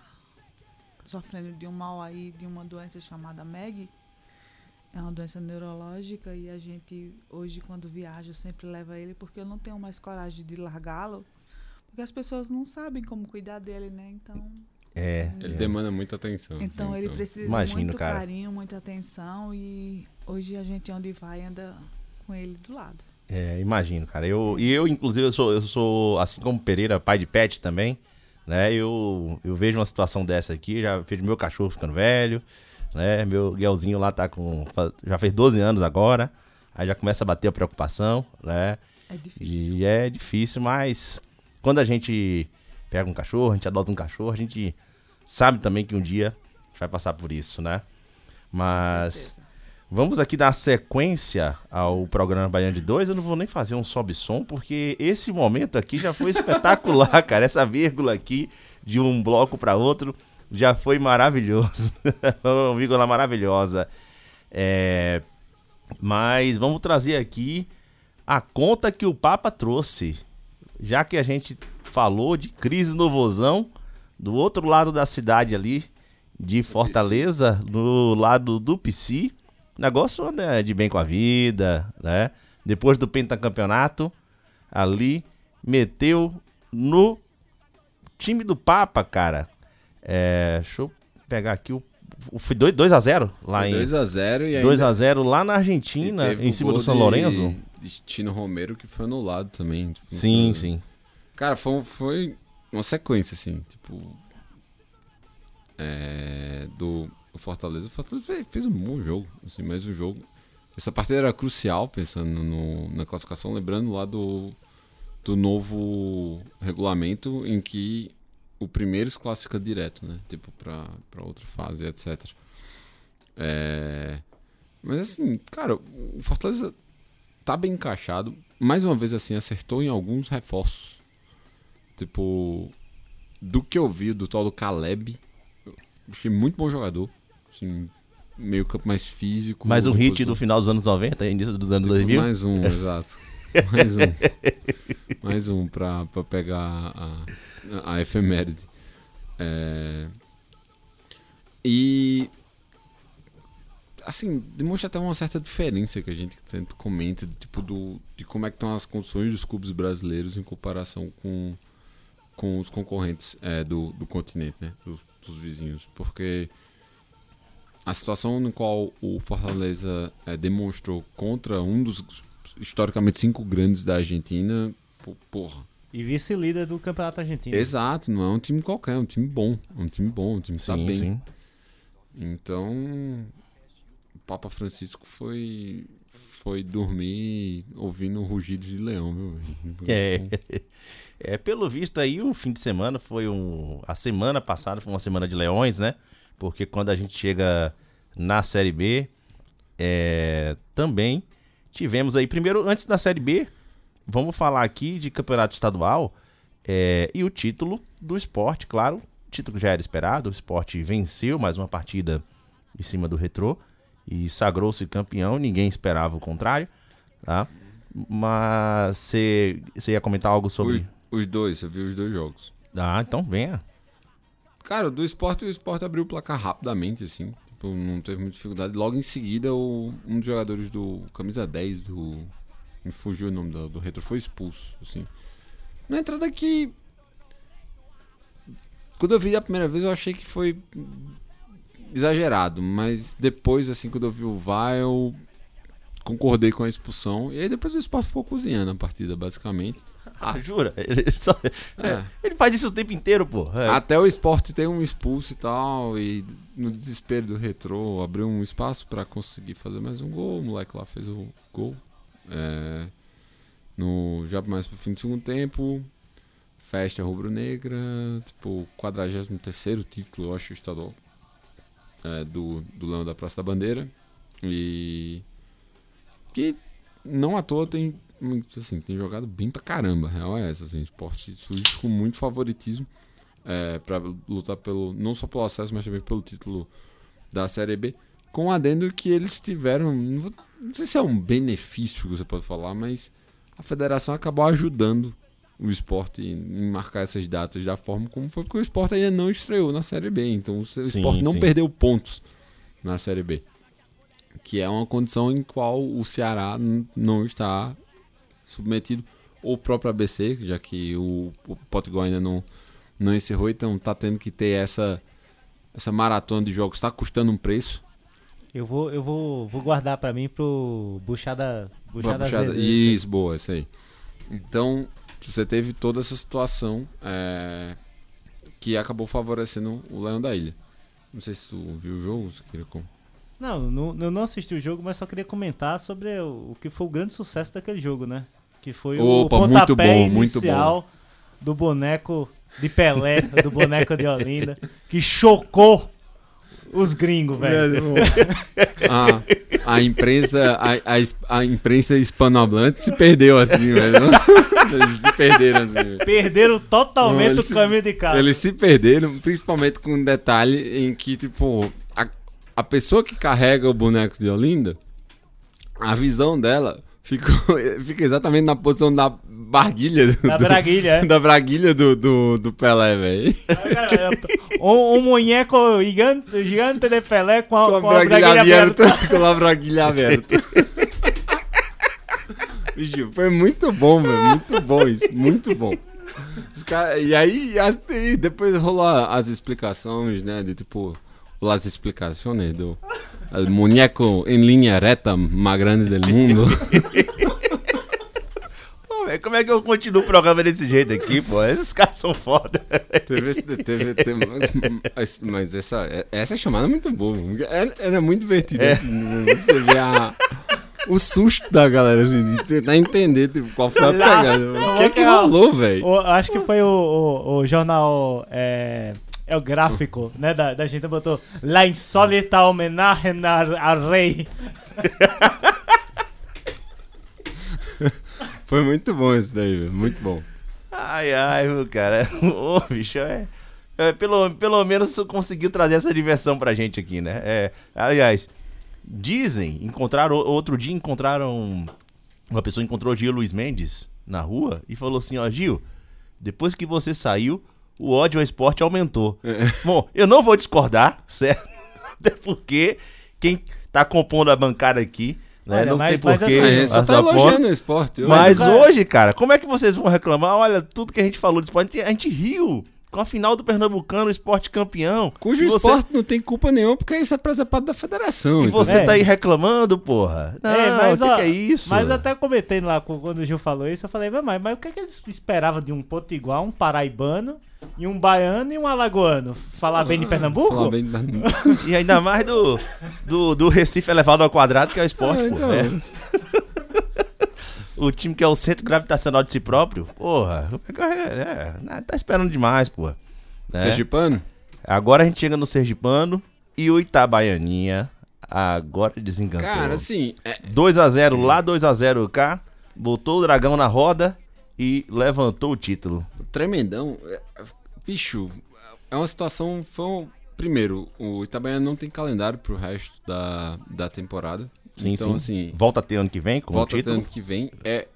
sofrendo de um mal aí, de uma doença chamada MEG. É uma doença neurológica e a gente, hoje, quando viaja, sempre leva ele porque eu não tenho mais coragem de largá-lo. Porque as pessoas não sabem como cuidar dele, né? Então, É, Ele é. demanda muita atenção. então assim, ele precisa Imagino, de muito cara. carinho, muita atenção e hoje a gente onde vai anda com ele do lado. É, imagino, cara. Eu, e eu, inclusive, eu sou, eu sou, assim como Pereira, pai de pet também, né? Eu, eu vejo uma situação dessa aqui, já vejo meu cachorro ficando velho, né? Meu Guelzinho lá tá com. Já fez 12 anos agora. Aí já começa a bater a preocupação, né? É difícil. E é difícil, mas quando a gente pega um cachorro, a gente adota um cachorro, a gente sabe também que um dia a gente vai passar por isso, né? Mas. Vamos aqui dar sequência ao programa Baiano de 2. Eu não vou nem fazer um sobe-som, porque esse momento aqui já foi espetacular, [laughs] cara. Essa vírgula aqui de um bloco para outro já foi maravilhoso. [laughs] Uma vírgula maravilhosa. É, Mas vamos trazer aqui a conta que o Papa trouxe. Já que a gente falou de crise no Vozão, do outro lado da cidade ali, de Fortaleza, no lado do PC, negócio anda de bem com a vida, né? Depois do pentacampeonato, ali, meteu no time do Papa, cara. É, deixa eu pegar aqui o. Foi 2x0 lá em. 2x0 e ainda 2x0 lá na Argentina, em cima do São de- Lourenço. De Tino Romero que foi anulado também. tipo, Sim, foi- sim. Cara, foi, foi uma sequência, assim, tipo. É, do o Fortaleza. O Fortaleza fez, fez um bom jogo, assim, mas o jogo. Essa partida era crucial, pensando no- na classificação, lembrando lá do, do novo regulamento em que o primeiro se classifica direto, né? Tipo, pra, pra outra fase, etc. É, mas assim, cara, o Fortaleza tá bem encaixado. Mais uma vez, assim, acertou em alguns reforços. Tipo, do que eu vi do tal do Caleb, eu achei muito bom jogador. Assim, meio campo mais físico. Mais um hit posição- do final dos anos 90, início dos anos Tipo, 2000. Mais um, exato. Mais um. [laughs] mais um pra, pra pegar a, a efeméride. É, E. Assim, demonstra até uma certa diferença que a gente sempre comenta de, tipo, do, de como é que estão as condições dos clubes brasileiros em comparação com, com os concorrentes é, do, do continente, né? Dos, dos vizinhos. Porque a situação no qual o Fortaleza é, demonstrou contra um dos historicamente cinco grandes da Argentina, porra. E vice-líder do Campeonato Argentino. Exato, não é um time qualquer, é um time bom. É um time bom, um time que tá Sim, bem. sim. Então, o Papa Francisco foi foi dormir ouvindo rugidos de leão, viu? É. [laughs] É, pelo visto aí, o fim de semana foi um. A semana passada foi uma semana de leões, né? Porque quando a gente chega na Série B, é, também tivemos aí. Primeiro, antes da Série B, vamos falar aqui de campeonato estadual é, e o título do esporte, claro. O título já era esperado, o esporte venceu mais uma partida em cima do retrô e sagrou-se campeão, ninguém esperava o contrário, tá? Mas você ia comentar algo sobre. Os, os dois, você viu os dois jogos. Ah, então venha. Cara, do esporte, o esporte abriu o placar rapidamente, assim. Tipo, não teve muita dificuldade. Logo em seguida, o- um dos jogadores do camisa 10 do. Me fugiu o nome do, do retro, foi expulso, assim. Na entrada que. Quando eu vi a primeira vez, eu achei que foi exagerado, mas depois, assim, quando eu vi o VAR, eu concordei com a expulsão. E aí depois o esporte ficou cozinhando a partida, basicamente. Ah, jura? Ele, [laughs] só- É. ele faz isso o tempo inteiro, pô. É. Até o esporte tem um expulso e tal, e no desespero do retrô, abriu um espaço pra conseguir fazer mais um gol. O moleque lá fez o gol. É, no, já mais pro fim do segundo tempo, festa rubro-negra, tipo, 43 título, eu acho, estadual é, do, do Leão da Praça da Bandeira. E. Que não à toa tem, assim, tem jogado bem pra caramba. A real é essa, assim, esporte surge com muito favoritismo é, para lutar pelo, não só pelo acesso, mas também pelo título da Série B. Com o adendo que eles tiveram, não, sei se é um benefício que você pode falar, mas a federação acabou ajudando o esporte em marcar essas datas da forma como foi, porque o esporte ainda não estreou na Série B. Então o Sim, esporte não sim. perdeu pontos na Série B. Que é uma condição em qual o Ceará não está submetido, ou o próprio ABC, já que o, o Potiguar ainda não, não encerrou, então tá tendo que ter essa, essa maratona de jogos, está custando um preço. Eu vou, eu vou, vou guardar pra mim pro Buchada, Buchada, Puxada- Z. Isso, boa, isso aí. Então, você teve toda essa situação é, que acabou favorecendo o Leão da Ilha. Não sei se tu viu o jogo, se queria com... Não, não, eu não assisti o jogo, mas só queria comentar sobre o, o que foi o grande sucesso daquele jogo, né? Que foi Opa, o muito pontapé bom, muito inicial do boneco de Pelé, do boneco de Olinda, que chocou os gringos, velho. [laughs] a, a imprensa a, a, a imprensa hispanohablante se perdeu assim, velho. [laughs] Eles se perderam assim. velho. Perderam totalmente Não, o se- caminho de casa. Eles se perderam, principalmente com um detalhe em que, tipo, a, a pessoa que carrega o boneco de Olinda, a visão dela ficou, [laughs] fica exatamente na posição da barguilha. do- Da do- braguilha, é. Da braguilha do, do, do Pelé, velho. um, um muñeco gigante, gigante de Pelé com a, Com a com a braguilha aberta. aberta. Com a braguilha aberta. [laughs] Bicho, foi muito bom, velho. Muito bom isso. Muito bom. Cara- e aí, as- e depois rolou as explicações, né? De tipo, as explicações do el muñeco em linha reta mais grande do mundo. [laughs] Pô, velho, como é que eu continuo o programa desse jeito aqui, pô? Esses caras são foda. teve, teve, teve- mas- mas essa, essa chamada é muito boa. Era, era muito divertida. assim, você vê a, o susto da galera, assim, de tentar entender tipo, qual foi a Lá- pegada. O que é que Lá- rolou, velho? Acho que foi o, o, o jornal. É, é o gráfico, né? Da, da gente botou La insólita homenagem al rei. [laughs] Foi muito bom esse daí, velho. Muito bom. Ai, ai, meu cara. [laughs] Ô, bicho, é. é, pelo, pelo menos conseguiu trazer essa diversão pra gente aqui, né? É, aliás, dizem, encontraram, outro dia encontraram. Uma pessoa encontrou o Gil Luiz Mendes na rua e falou assim: Ó, Gil, depois que você saiu, o ódio ao esporte aumentou. Bom, eu não vou discordar, [laughs] certo? Até porque quem tá compondo a bancada aqui, né? Olha, não mas- tem mas porquê. assim, a gente só tá elogiando o esporte. hoje. Mas cara- hoje, cara, como é que vocês vão reclamar? Olha, tudo que a gente falou do esporte, a gente riu com a final do Pernambucano, o esporte campeão. Cujo você, esporte não tem culpa nenhuma, porque isso é preservado da federação. E então- você É. tá aí reclamando, porra. Não, É, mas, o que, ó, que é isso? Mas até comentei lá quando o Gil falou isso, eu falei, mas, mas, o que, é que eles esperavam de um potiguar, um paraibano, e um baiano e um alagoano? Falar bem de Pernambuco? Falar bem da- [laughs] E ainda mais do, do, do Recife elevado ao quadrado, que é o esporte, Ah, pô. então. É. O time que é o centro gravitacional de si próprio, porra. É, é, tá esperando demais, porra. Né? Sergipano? Agora a gente chega no Sergipano e o Itabaianinha agora desencantou. Cara, assim, é, 2x0 lá, 2x0 cá, botou o dragão na roda e levantou o título. tremendão. É, é, Bicho, é uma situação. Foi um- Primeiro, o Itabaiana não tem calendário pro resto da, da temporada. Sim, então, sim. assim, Volta a ter ano que vem com volta o título. ano que vem. É,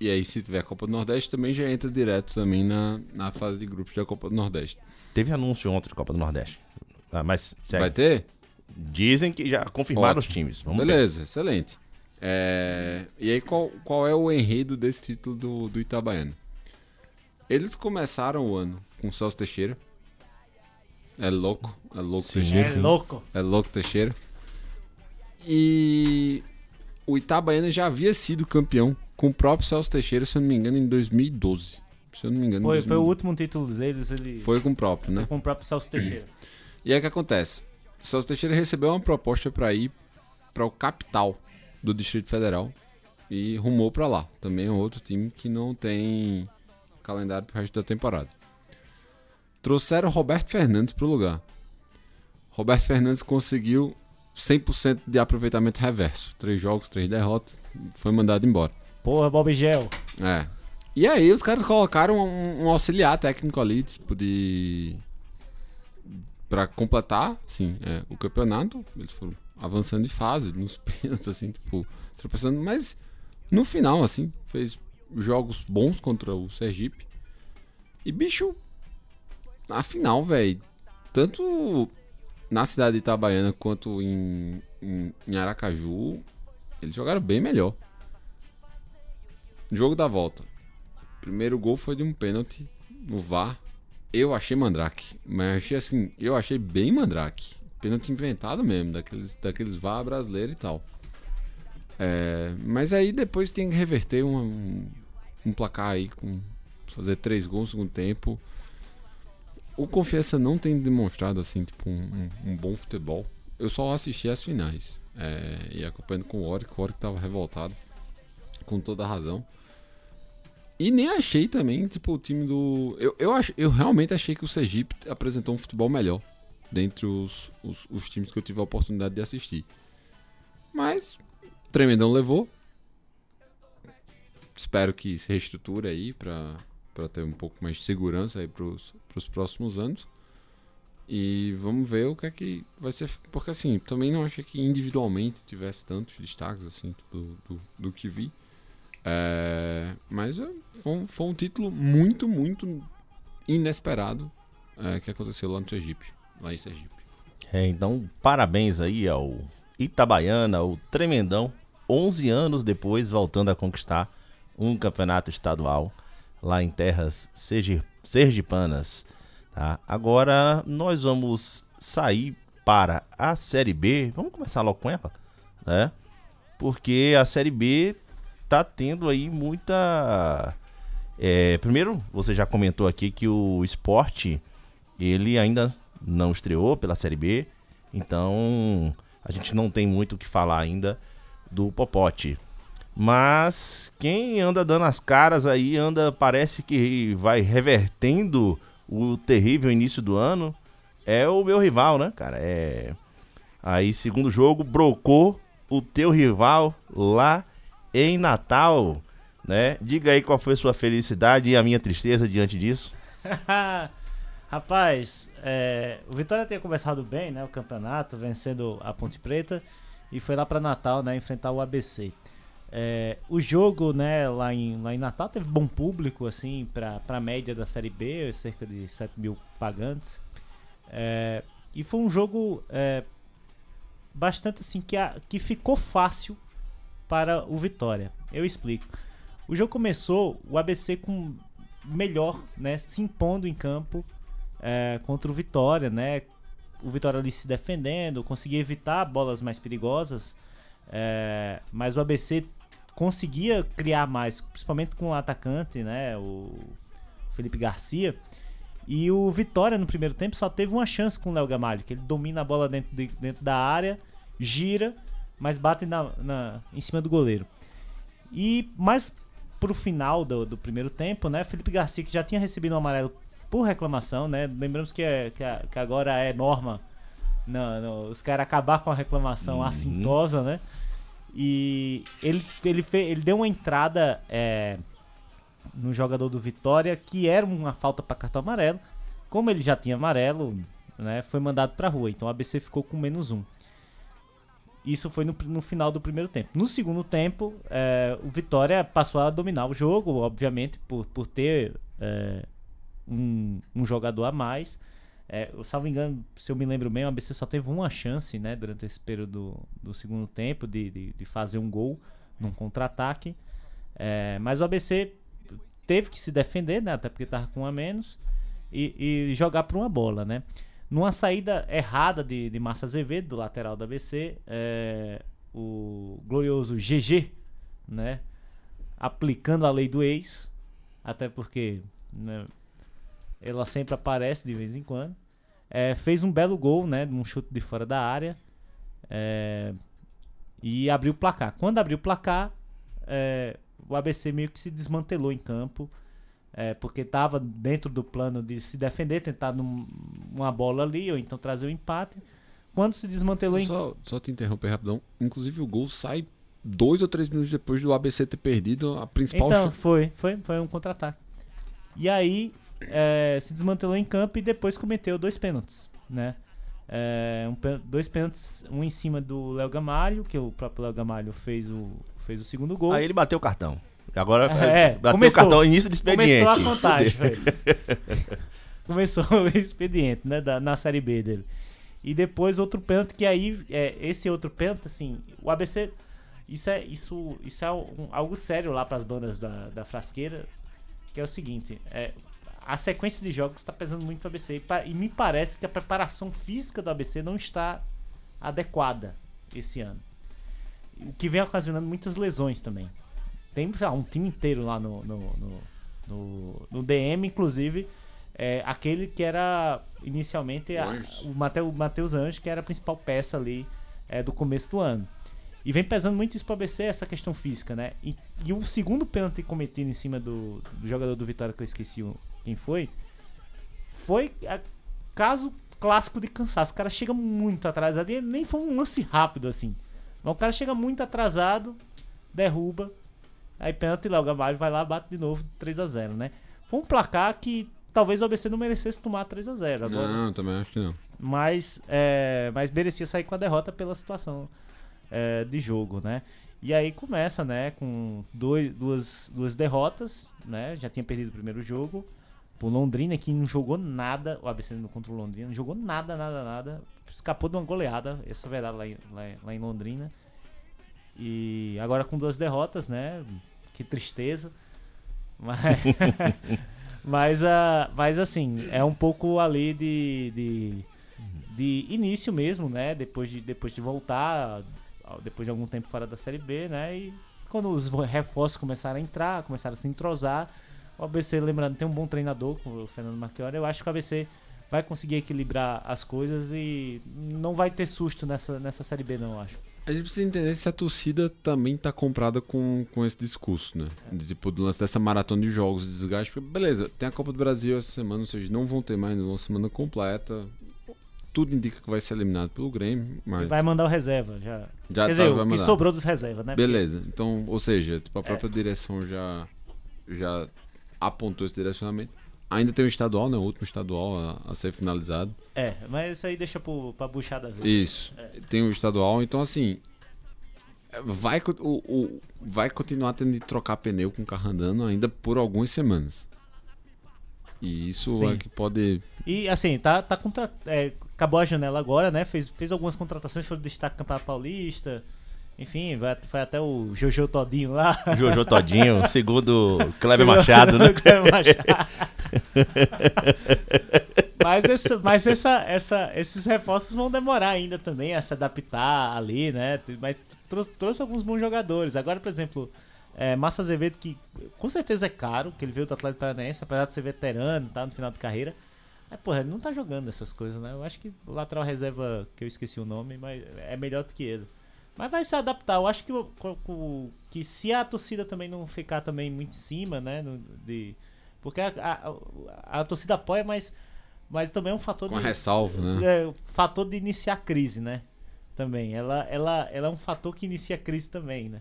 e aí, se tiver a Copa do Nordeste, também já entra direto também na, na fase de grupos da Copa do Nordeste. Teve anúncio ontem da Copa do Nordeste. Ah, mas segue. Vai ter? Dizem que já confirmaram Ótimo. os times. Vamos ver. Beleza, excelente. É, e aí, qual, qual é o enredo desse título do, do Itabaiana? Eles começaram o ano com o Celso Teixeira. É louco, é louco Sim. Teixeira. É louco. É louco Teixeira. E o Itabaiana já havia sido campeão com o próprio Celso Teixeira, se eu não me engano, em 2012. Se eu não me engano, Foi, foi o 2012. último título deles, ele Foi com o próprio, né? com o próprio Celso Teixeira. E aí o que acontece? O Celso Teixeira recebeu uma proposta para ir para o capital do Distrito Federal e rumou para lá. Também é outro time que não tem calendário pro resto da temporada. Trouxeram Roberto Fernandes pro lugar. Roberto Fernandes conseguiu 100% de aproveitamento reverso. Três jogos, três derrotas, foi mandado embora. Porra, Bob Gel. É. E aí os caras colocaram um, um auxiliar técnico ali, tipo, de. Pra completar, assim, é, o campeonato. Eles foram avançando de fase, [laughs] nos pênaltis, assim, tipo, tropeçando. Mas no final, assim, fez jogos bons contra o Sergipe. E, bicho, na final, velho, tanto na cidade de Itabaiana quanto em, em, em Aracaju, eles jogaram bem melhor. Jogo da volta. Primeiro gol foi de um pênalti no VAR. Eu achei mandrake. Mas achei assim, eu achei bem mandrake. Pênalti inventado mesmo, daqueles, daqueles VAR brasileiro e tal. É, mas aí depois tem que reverter um, um, um placar aí com fazer três gols no segundo tempo. O Confiança não tem demonstrado assim tipo um, um, um bom futebol. Eu só assisti as finais é, e acompanhando com o Oric. O Oric tava revoltado com toda a razão. E nem achei também, tipo, o time do. Eu, eu, ach... eu realmente achei que o Sergipe apresentou um futebol melhor dentre os, os, os times que eu tive a oportunidade de assistir. Mas, Tremendão levou. Espero que se reestruture aí pra, pra ter um pouco mais de segurança aí pros, pros próximos anos. E vamos ver o que é que vai ser. Porque assim, também não achei que individualmente tivesse tantos destaques assim do, do, do que vi. É, mas é, foi, um, foi, um, título muito, muito inesperado é, que aconteceu lá no Sergipe. Lá em Sergipe. É, então, parabéns aí ao Itabaiana, o Tremendão. 11 anos depois, voltando a conquistar um campeonato estadual lá em terras sergipanas. Tá? Agora nós vamos sair para a Série B. Vamos começar logo com ela, né? Porque a Série B tá tendo aí muita. É, primeiro, você já comentou aqui que o esporte ele ainda não estreou pela Série B, então a gente não tem muito o que falar ainda do Popote. Mas quem anda dando as caras aí, anda, parece que vai revertendo o terrível início do ano, é o meu rival, né, cara? É. Aí, segundo jogo, brocou o teu rival lá em Natal, né? Diga aí qual foi sua felicidade e a minha tristeza diante disso. [laughs] Rapaz, é, o Vitória tinha começado bem, né? O campeonato, vencendo a Ponte Preta e foi lá para Natal, né? Enfrentar o ABC. É, o jogo, né, lá em, lá em Natal teve bom público, assim, para a média da Série B, cerca de 7 mil pagantes. É, e foi um jogo é, bastante assim que, a, que ficou fácil para o Vitória. Eu explico. O jogo começou o ABC com melhor, né, se impondo em campo é, contra o Vitória, né? O Vitória ali se defendendo, conseguia evitar bolas mais perigosas, é, mas o ABC conseguia criar mais, principalmente com o atacante, né? O Felipe Garcia. E o Vitória no primeiro tempo só teve uma chance com o Léo Gamalho, que ele domina a bola dentro, de, dentro da área, gira mas bate na, na, em cima do goleiro. E mais pro final do, do primeiro tempo, né? Felipe Garcia, que já tinha recebido um amarelo por reclamação, né? Lembramos que, é, que, a, que agora é norma não, não, os caras acabar com a reclamação uhum. assintosa, né? E ele, ele, fez, ele deu uma entrada é, no jogador do Vitória que era uma falta para cartão amarelo. Como ele já tinha amarelo, né, foi mandado para rua. Então o ABC ficou com menos um. Isso foi no, no final do primeiro tempo. No segundo tempo, é, o Vitória passou a dominar o jogo, obviamente, por, por ter é, um, um, jogador a mais. É, eu, salvo engano, se eu me lembro bem, o ABC só teve uma chance né, durante esse período do, do segundo tempo de, de, de, fazer um gol num contra-ataque. É, mas o ABC teve que se defender, né, até porque estava com um a menos, e, e jogar para uma bola. Né? Numa saída errada de, de Massa Azevedo, do lateral da BC, é, o glorioso GG, né? Aplicando a lei do ex, até porque né, ela sempre aparece de vez em quando. É, fez um belo gol, né? Num chute de fora da área. É, e abriu o placar. Quando abriu o placar, é, o ABC meio que se desmantelou em campo é, porque estava dentro do plano de se defender, tentar num, uma bola ali, ou então trazer o um empate. quando se desmantelou em Só, só te interromper rapidão. Inclusive o gol sai dois ou três minutos depois do ABC ter perdido a principal Então, foi, foi, foi um contra-ataque. E aí, é, se desmantelou em campo e depois cometeu dois pênaltis, né? É, um dois pênaltis, um em cima do Léo Gamalho, que o próprio Léo Gamalho fez o, fez o segundo gol. Aí ele bateu o cartão. Agora É, bateu começou. o cartão início de expediente. Começou a contagem, velho. [laughs] Começou o expediente, né? da- na Série B dele. E depois outro pênalti, que aí, é, esse outro pênalti, assim, o ABC. Isso é, isso, isso é um- algo sério lá para as bandas da, da frasqueira. Que é o seguinte: é, a sequência de jogos está pesando muito para o ABC. E, e me parece que a preparação física do ABC não está adequada esse ano. O que vem ocasionando muitas lesões também. Tem lá, um time inteiro lá no, no, no, no- no DM, inclusive. É, aquele que era inicialmente a- o Mateu- Matheus Anjos, que era a principal peça ali é, do começo do ano. E vem pesando muito isso pro ABC, essa questão física, né? E, e o segundo pênalti cometido em cima do, do jogador do Vitória, que eu esqueci o- quem foi, foi é, caso clássico de cansaço. O cara chega muito atrasado, e nem foi um lance rápido assim. Mas o cara chega muito atrasado, derruba, aí pênalti lá, o Gamalho vai lá, bate de novo 3 a 0 né? Foi um placar que talvez o ABC não merecesse tomar 3 a 0 agora. Não, também acho que não. mas, é, mas merecia sair com a derrota pela situação é, de jogo, né? E aí começa, né, com dois, duas, duas derrotas, né? Já tinha perdido o primeiro jogo. Por Londrina, que não jogou nada, o ABC no contra o Londrina, não jogou nada, nada, nada. Escapou de uma goleada, essa verdade, lá em, lá, lá em Londrina. E agora com duas derrotas, né? Que tristeza. Mas, [laughs] mas, ah, mas assim, é um pouco ali de, de, de início mesmo, né? Depois de, depois de voltar, depois de algum tempo fora da Série B, né? E quando os reforços começaram a entrar, começaram a se entrosar, o ABC, lembrando, tem um bom treinador, o Fernando Marchiori, eu acho que o ABC vai conseguir equilibrar as coisas e não vai ter susto nessa, nessa Série B, não, eu acho. A gente precisa entender se a torcida também tá comprada com, com esse discurso, né? De, tipo, do lance dessa maratona de jogos de desgaste. Porque, beleza, tem a Copa do Brasil essa semana, ou seja, não vão ter mais uma semana completa. Tudo indica que vai ser eliminado pelo Grêmio, mas. Vai mandar o reserva, já. já Quer dizer, tá, vai o que mandar. sobrou dos reservas, né? Beleza, então, ou seja, tipo, a É. própria direção já, já apontou esse direcionamento. Ainda tem o estadual, né? O último estadual a, a ser finalizado. É, mas isso aí deixa pro, pra buchadas. Isso. Tem o estadual, então assim. Vai, o, o- vai continuar tendo de trocar pneu com o carro andando ainda por algumas semanas. E isso Sim. é que pode. E assim, tá, tá contra... é, acabou a janela agora, né? Fez, fez algumas contratações, foi o destaque do Campeonato Paulista. Enfim, foi até o Jojo Todinho lá. Jojo Todinho, [laughs] segundo Kleber Machado, né? [laughs] Kleber Machado. mas essa, mas essa, essa, esses reforços vão demorar ainda também a se adaptar ali, né? Mas trou- trouxe alguns bons jogadores. Agora, por exemplo, é, Massa Azevedo, que com certeza é caro, que ele veio do Atlético Paranaense, apesar de ser veterano, tá no final de carreira. Mas, porra, ele não tá jogando essas coisas, né? Eu acho que o lateral reserva, que eu esqueci o nome, mas é melhor do que ele. Mas vai se adaptar. Eu acho que, que se a torcida também não ficar também muito em cima, né? de, porque a, a, a torcida apoia, mas, mas também é um fator Com de. ressalva, né? É, fator de iniciar a crise, né? Também. Ela, ela, ela é um fator que inicia a crise também, né?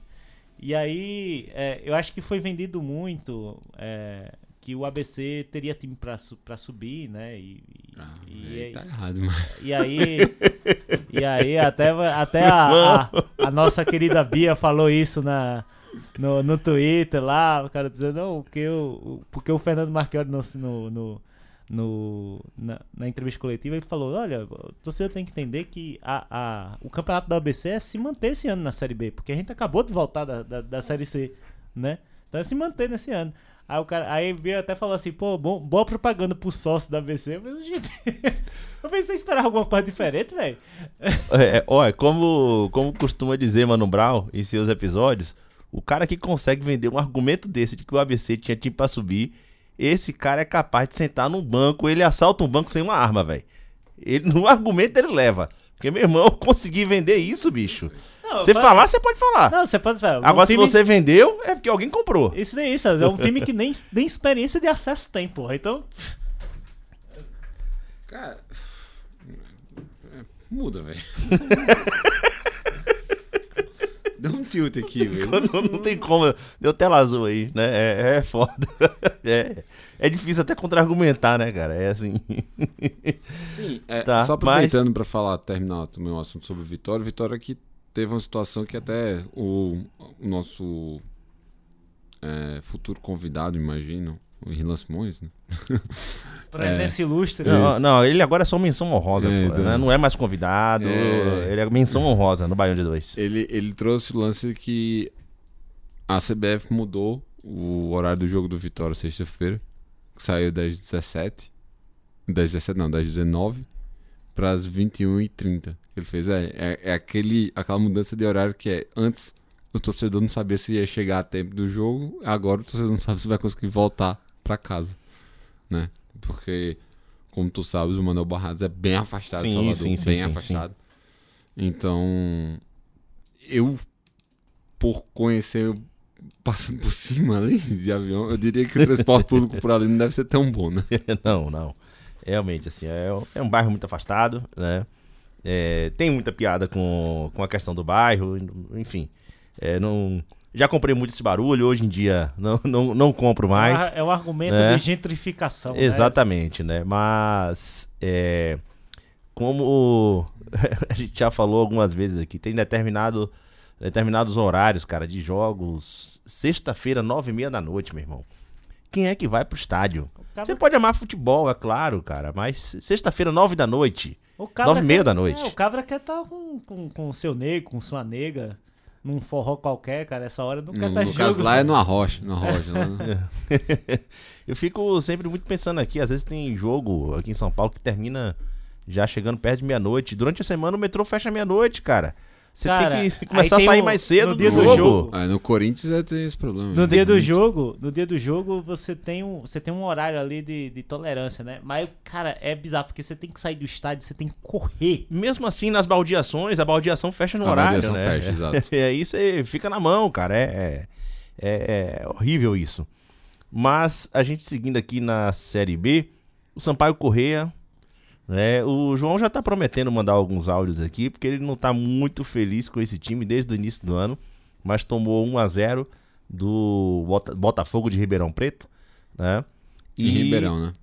E aí, é, eu acho que foi vendido muito é, que o ABC teria time su- pra subir, né? E, e- Ah, e- aí tá errado, mas. e aí, e aí até, até a, a, a nossa querida Bia falou isso na, no, no Twitter lá, o cara dizendo, não, porque porque o Fernando Marchiori no, no, no, no- na, na entrevista coletiva ele falou, olha, torcedor tem que entender que a, a, o campeonato da ABC é se manter esse ano na Série B, porque a gente acabou de voltar da, da, da Série C, né? Então é se manter nesse ano. Aí o cara, aí Bia até falou assim, pô, bom, boa propaganda pro sócio da ABC. Pensei, gente, [laughs] eu pensei esperar alguma coisa diferente, velho. É, olha, como, como costuma dizer Mano Brown em seus episódios, o cara que consegue vender um argumento desse de que o ABC tinha time pra subir, esse cara é capaz de sentar num banco, ele assalta um banco sem uma arma, velho. Ele [laughs] no argumento ele leva. Porque, meu irmão, [laughs] eu consegui vender isso, bicho. Não, Você falar, você pode falar. Não, você pode falar. Agora, um se time- você vendeu, é porque alguém comprou. Isso nem isso, é um time que nem, [laughs] nem experiência de acesso tem, porra. Então, Cara. Muda, velho. [laughs] Tilt aqui, [laughs] velho. não, não tem como. Deu tela azul aí, né? É, é foda. [laughs] É, é difícil até contra-argumentar, né, cara? É assim. [laughs] Sim, é, Tá, só aproveitando pra falar, terminar o assunto sobre o Vitória. O Vitória que teve uma situação que até o, o nosso é, futuro convidado, imagino, o Irlan Simões, né? [laughs] Presença ilustre. Não, não, ele agora é só menção honrosa, É, pô, então. né? Não é mais convidado. É. Ele é menção honrosa no Baião de Dois. Ele, ele trouxe o lance que a CBF mudou o horário do jogo do Vitória sexta-feira, que saiu das 17, das 17 não, das 19 para as 21h30. Ele fez, é, é, é aquele, aquela mudança de horário que é antes o torcedor não sabia se ia chegar a tempo do jogo, agora o torcedor não sabe se vai conseguir voltar para casa, né? Porque, como tu sabes, o Manuel Barrados é bem afastado de Sim, Salvador, sim, sim, bem sim, afastado. Então, eu, por conhecer passando por [laughs] cima ali de avião, eu diria que o transporte público por ali não deve ser tão bom, né? [laughs] não, não. Realmente, assim, é, é um bairro muito afastado, né? É, tem muita piada com, com a questão do bairro, enfim. É, não, já comprei muito esse barulho, hoje em dia não, não, não compro mais. É um argumento né? de gentrificação. né? Exatamente, né? Mas é, como [laughs] a gente já falou algumas vezes aqui, tem determinado, determinados horários, cara, de jogos. Sexta-feira, nove e meia da noite, meu irmão. Quem é que vai pro estádio? Você pode amar futebol, é claro, cara, mas sexta-feira, nove da noite. Nove e meia da noite. É, o cabra quer estar com, com, com o seu negro, com sua nega, num forró qualquer, cara. Essa hora não quer No, jogo. caso lá é no Arrocha, no Arrocha. lá no- Eu fico sempre muito pensando aqui, às vezes tem jogo aqui em São Paulo que termina já chegando perto de meia-noite. Durante a semana o metrô fecha meia-noite, cara. Você Cara, tem que começar a sair o- mais cedo no do dia do jogo. jogo. Ah, no Corinthians é, tem esse problema. No né? dia do jogo, no dia do jogo você tem um, você tem um horário ali de, de tolerância, né? Mas cara, é bizarro porque você tem que sair do estádio, você tem que correr. Mesmo assim, nas baldeações, a baldeação fecha no A horário, baldeação né? fecha, exato. [laughs] e aí você fica na mão, cara. É, é, é horrível isso. Mas a gente seguindo aqui na Série B, o Sampaio Correia, né? O João já tá prometendo mandar alguns áudios aqui, porque ele não tá muito feliz com esse time desde o início do ano, mas tomou 1 a 0 do Bota- Botafogo de Ribeirão Preto, né? Em Ribeirão, né?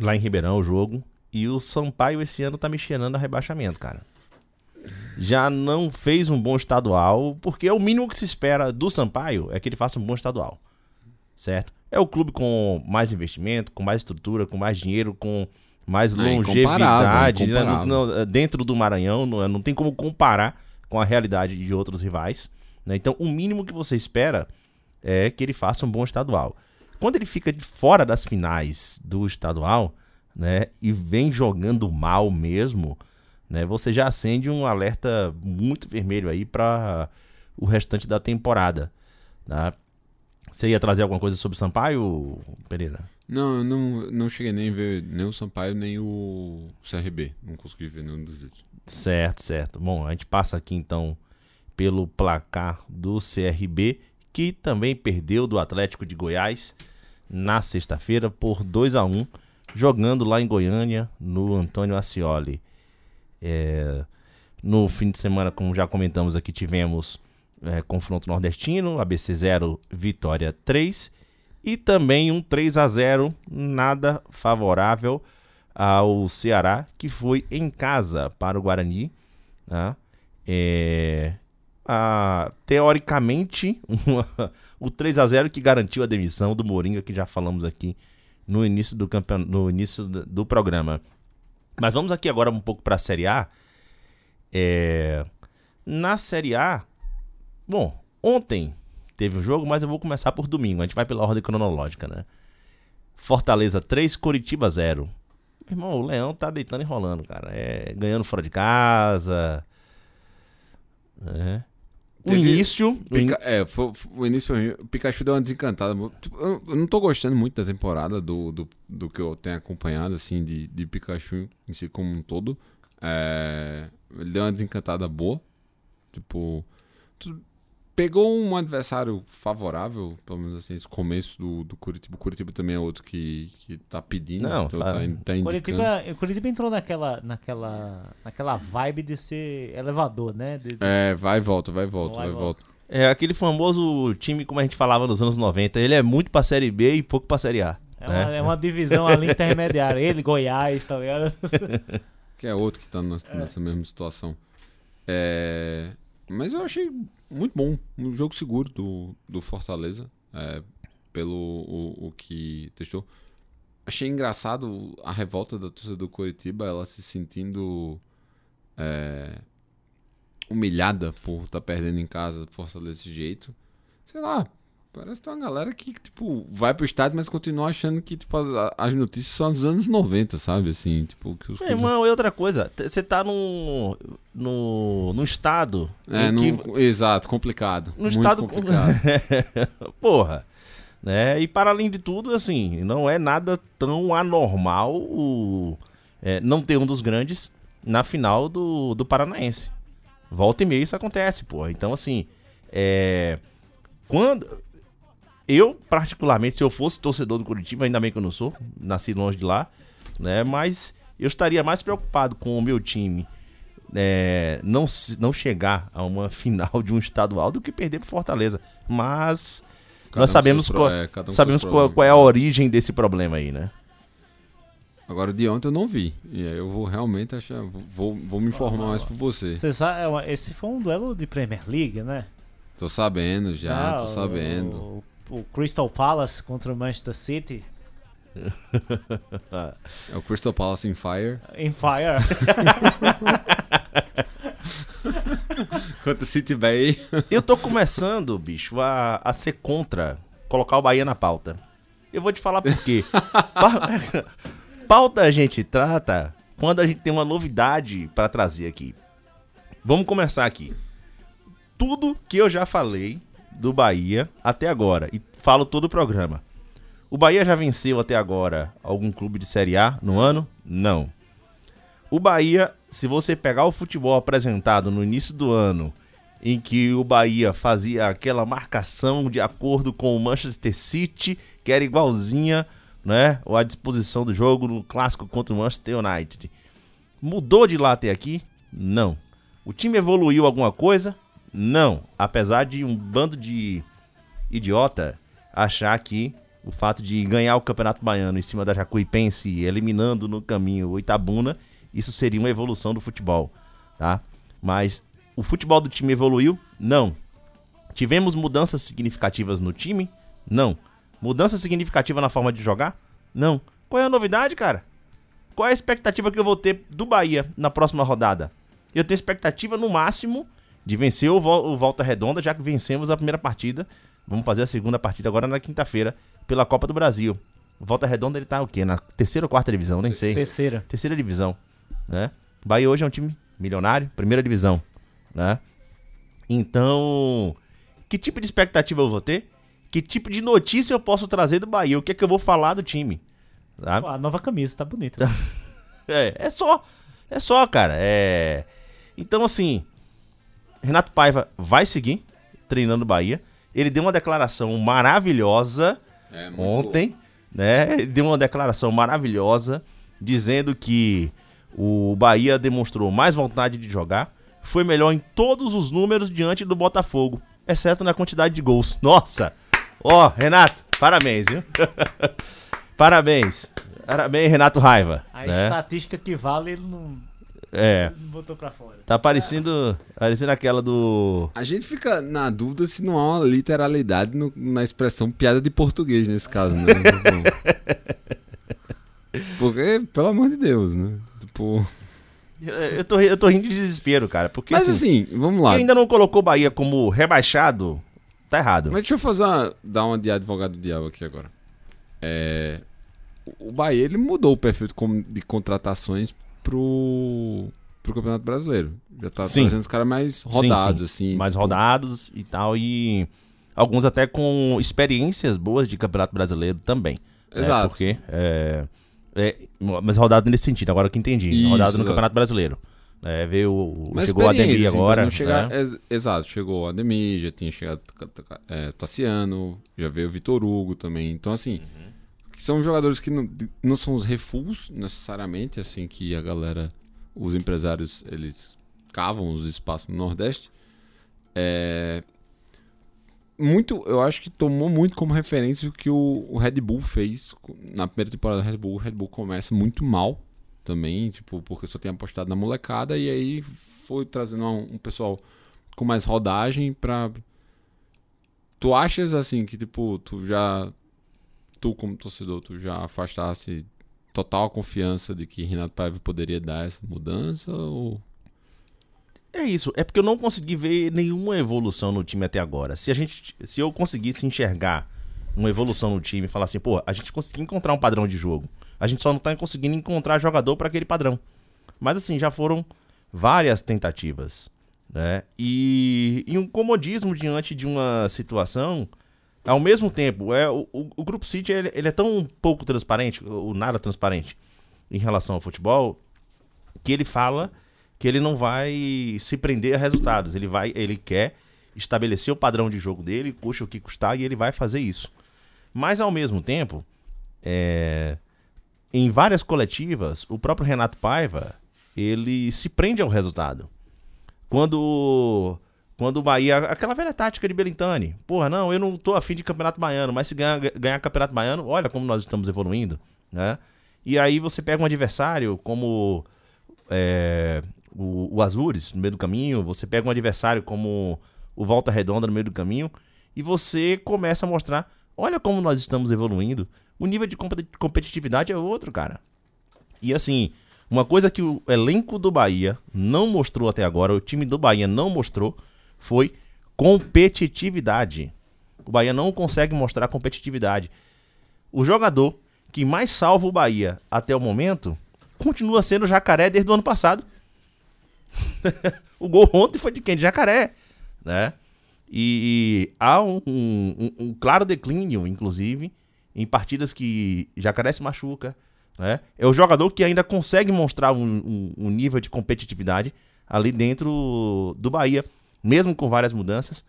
Lá em Ribeirão o jogo. E o Sampaio esse ano tá me cheirando a rebaixamento, cara. Já não fez um bom estadual, porque é o mínimo que se espera do Sampaio é que ele faça um bom estadual. Certo? É o clube com mais investimento, com mais estrutura, com mais dinheiro, com mais É longevidade. né? Não- não- dentro do Maranhão, não, não tem como comparar com a realidade de outros rivais. né? Então, o mínimo que você espera é que ele faça um bom estadual. Quando ele fica de fora das finais do estadual, né, e vem jogando mal mesmo, né, você já acende um alerta muito vermelho aí para o restante da temporada. Tá? Você ia trazer alguma coisa sobre o Sampaio, Pereira? Não, eu não, não cheguei nem a ver nem o Sampaio, nem o CRB. Não consegui ver nenhum dos dois. Certo, certo. Bom, a gente passa aqui então pelo placar do CRB, que também perdeu do Atlético de Goiás na sexta-feira por 2 a 1 jogando lá em Goiânia, no Antônio Ascioli. É, no fim de semana, como já comentamos aqui, tivemos é, confronto nordestino, ABC 0, Vitória 3, e também um 3 a 0 nada favorável ao Ceará, que foi em casa para o Guarani. Né? É, a- teoricamente, [laughs] uma- o 3 a 0 que garantiu a demissão do Moringa, que já falamos aqui no início do, campeon... no início do, programa. Mas vamos aqui agora um pouco para a Série A. É, Na Série A, bom, ontem teve um jogo, mas eu vou começar por domingo. A gente vai pela ordem cronológica, né? Fortaleza 3, Coritiba 0. Irmão, o Leão tá deitando e rolando, cara. É, ganhando fora de casa. É. O Teve- início. o in- Pica- É, foi, foi- o início. O Pikachu deu uma desencantada. Eu, eu não tô gostando muito da temporada, do, do, do que eu tenho acompanhado, assim, de, de Pikachu em si como um todo. É, ele deu uma desencantada boa. Tipo, tu- pegou um adversário favorável, pelo menos assim, esse começo do, do Curitiba. O Curitiba também é outro que, que tá pedindo. Não, então tá- tá, tá O. Curitiba, o Curitiba entrou naquela, naquela, naquela vibe de ser elevador, né? De- de- É, vai e volta, vai e volta, Vai vai e e volta. É aquele famoso time, como a gente falava nos anos 90. Ele é muito pra Série B e pouco pra Série A. É, né? uma, é uma divisão ali intermediária. Ele, Goiás, tá ligado? [laughs] Que é outro que tá nessa, nessa mesma situação. É, mas eu achei muito bom. Um jogo seguro do, do Fortaleza. é, pelo o, o que testou. Achei engraçado a revolta da torcida do Curitiba, ela se sentindo é, humilhada por estar perdendo em casa do Fortaleza desse jeito. Sei lá, parece que tem uma galera que, tipo, vai pro estádio, mas continua achando que, tipo, as, as notícias são dos anos 90, sabe? Assim, tipo, que os Meu irmão, e outra coisa, você tá no, no, no estado. É, que- exato, complicado. no muito estado. complicado. [laughs] Porra. Né? E para além de tudo, assim, não é nada tão anormal o, é, não ter um dos grandes na final do, do Paranaense. Volta e meia isso acontece, porra. Então, assim, é. Quando. Eu, particularmente, se eu fosse torcedor do Curitiba, ainda bem que eu não sou, nasci longe de lá, né? Mas eu estaria mais preocupado com o meu time é, não, não chegar a uma [laughs] final de um estadual do que perder pro Fortaleza. Mas Cada nós um sabemos, qual, é, um sabemos qual, qual é a origem desse problema aí, né? Agora, de ontem eu não vi. E aí eu vou realmente achar. Vou, vou me informar mais por você. Você sabe, é esse foi um duelo de Premier League, né? Tô sabendo já, Ah, tô sabendo. O, o Crystal Palace contra o Manchester City. [laughs] É o Crystal Palace in Fire. Em Fire. [laughs] Contra o City Bay. Eu tô começando, bicho, a, a ser contra colocar o Bahia na pauta. Eu vou te falar por quê. [laughs] Pa- pauta a gente trata quando a gente tem uma novidade pra trazer aqui. Vamos começar aqui. Tudo que eu já falei do Bahia até agora, e falo todo o programa. O Bahia já venceu até agora algum clube de Série A no ano? Não. O Bahia, se você pegar o futebol apresentado no início do ano, em que o Bahia fazia aquela marcação de acordo com o Manchester City, que era igualzinha, né? Ou a disposição do jogo no clássico contra o Manchester United. Mudou de lá até aqui? Não. O time evoluiu alguma coisa? Não. Apesar de um bando de idiota achar que o fato de ganhar o Campeonato Baiano em cima da Jacuipense, eliminando no caminho o Itabuna, isso seria uma evolução do futebol, tá? Mas o futebol do time evoluiu? Não. Tivemos mudanças significativas no time? Não. Mudança significativa na forma de jogar? Não. Qual é a novidade, cara? Qual é a expectativa que eu vou ter do Bahia na próxima rodada? Eu tenho expectativa no máximo de vencer o, Vol- o Volta Redonda, já que vencemos a primeira partida. Vamos fazer a segunda partida agora na quinta-feira pela Copa do Brasil. O Volta Redonda ele tá o quê? Na terceira ou quarta divisão, nem sei. Terceira. Terceira divisão, né? Bahia hoje é um time milionário, primeira divisão, né? Então, que tipo de expectativa eu vou ter? Que tipo de notícia eu posso trazer do Bahia? O que é que eu vou falar do time? A nova camisa tá bonita. [laughs] É, é só. É só, cara. É. Então, assim. Renato Paiva vai seguir treinando o Bahia. Ele deu uma declaração maravilhosa É, ontem, né? Ele deu uma declaração maravilhosa dizendo que o Bahia demonstrou mais vontade de jogar, foi melhor em todos os números diante do Botafogo, exceto na quantidade de gols. Nossa! Ó, Renato, parabéns, viu? [laughs] parabéns. Parabéns, Renato Raiva. A né? estatística que vale, ele não, É, botou pra fora. tá parecendo, parecendo aquela do A gente fica na dúvida se não há uma literalidade no- na expressão piada de português nesse caso, né? [laughs] Porque, pelo amor de Deus, né? Tipo. Eu, eu tô, eu tô rindo de desespero, cara, porque Mas assim, assim, vamos lá. quem ainda não colocou o Bahia como rebaixado, tá errado. Mas deixa eu fazer uma, dar uma de advogado do diabo aqui agora. É, o Bahia ele mudou o perfil de contratações pro, pro Campeonato Brasileiro. Já tá Sim. trazendo os caras mais rodados, assim. mais tipo, rodados e tal, e alguns até com experiências boas de Campeonato Brasileiro também. né? Exato. Porque, é, é, mas rodado nesse sentido, agora que entendi. Isso, rodado no exato. Campeonato Brasileiro. É, veio, o- Mas chegou o Ademir assim, pra agora. chegar- né? ex- exato, chegou o Ademir, já tinha chegado é, Tassiano, já veio o Vitor Hugo também. Então, assim, que são jogadores que não, não são os refus necessariamente, assim, que a galera, os empresários, eles cavam os espaços no Nordeste. É, muito, eu acho que tomou muito como referência o que o, o Red Bull fez na primeira temporada do Red Bull. O Red Bull começa muito mal também, tipo, porque só tem apostado na molecada e aí foi trazendo um, um pessoal com mais rodagem pra. Tu achas assim que, tipo, tu já. Tu, como torcedor, tu já afastasse total confiança de que Renato Paiva poderia dar essa mudança? Ou. É isso, é porque eu não consegui ver nenhuma evolução no time até agora. Se a gente, se eu conseguisse enxergar uma evolução no time falar assim, pô, a gente conseguiu encontrar um padrão de jogo. A gente só não tá conseguindo encontrar jogador para aquele padrão. Mas assim, já foram várias tentativas, né? E, e um comodismo diante de uma situação, ao mesmo tempo, é o, o, grupo City ele, ele é tão pouco transparente, ou nada transparente em relação ao futebol, que ele fala que ele não vai se prender a resultados. Ele vai, ele quer estabelecer o padrão de jogo dele, custe o que custar, e ele vai fazer isso. Mas ao mesmo tempo, é, em várias coletivas, o próprio Renato Paiva ele se prende ao resultado. Quando quando o Bahia, aquela velha tática de Belintani, porra, não, eu não tô afim de campeonato baiano, mas se ganhar, ganhar campeonato baiano, olha como nós estamos evoluindo, né? E aí você pega um adversário como é, o, o Azures no meio do caminho, você pega um adversário como o Volta Redonda no meio do caminho, e você começa a mostrar, olha como nós estamos evoluindo. O nível de competi- competitividade é outro, cara. E assim, uma coisa que o elenco do Bahia não mostrou até agora, o time do Bahia não mostrou, foi competitividade. O Bahia não consegue mostrar competitividade. O jogador que mais salva o Bahia até o momento continua sendo o Jacaré desde o ano passado. [laughs] o gol ontem foi de quem? De Jacaré, né? E, há um, um- um claro declínio, inclusive, em partidas que Jacaré se machuca, né? É o jogador que ainda consegue mostrar um- um nível de competitividade ali dentro do Bahia, mesmo com várias mudanças.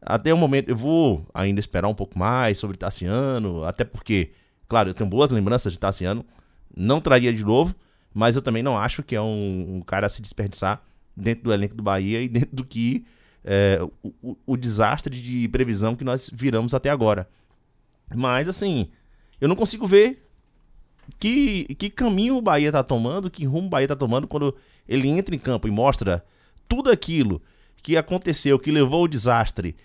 Até o momento, eu vou ainda esperar um pouco mais sobre Tassiano, até porque, claro, eu tenho boas lembranças de Tassiano, não traria de novo, mas eu também não acho que é um, um cara a se desperdiçar dentro do elenco do Bahia e dentro do que é, o, o- desastre de previsão que nós viramos até agora. Mas, assim, eu não consigo ver que, que caminho o Bahia tá tomando, que rumo o Bahia tá tomando quando ele entra em campo e mostra tudo aquilo que aconteceu, que levou ao desastre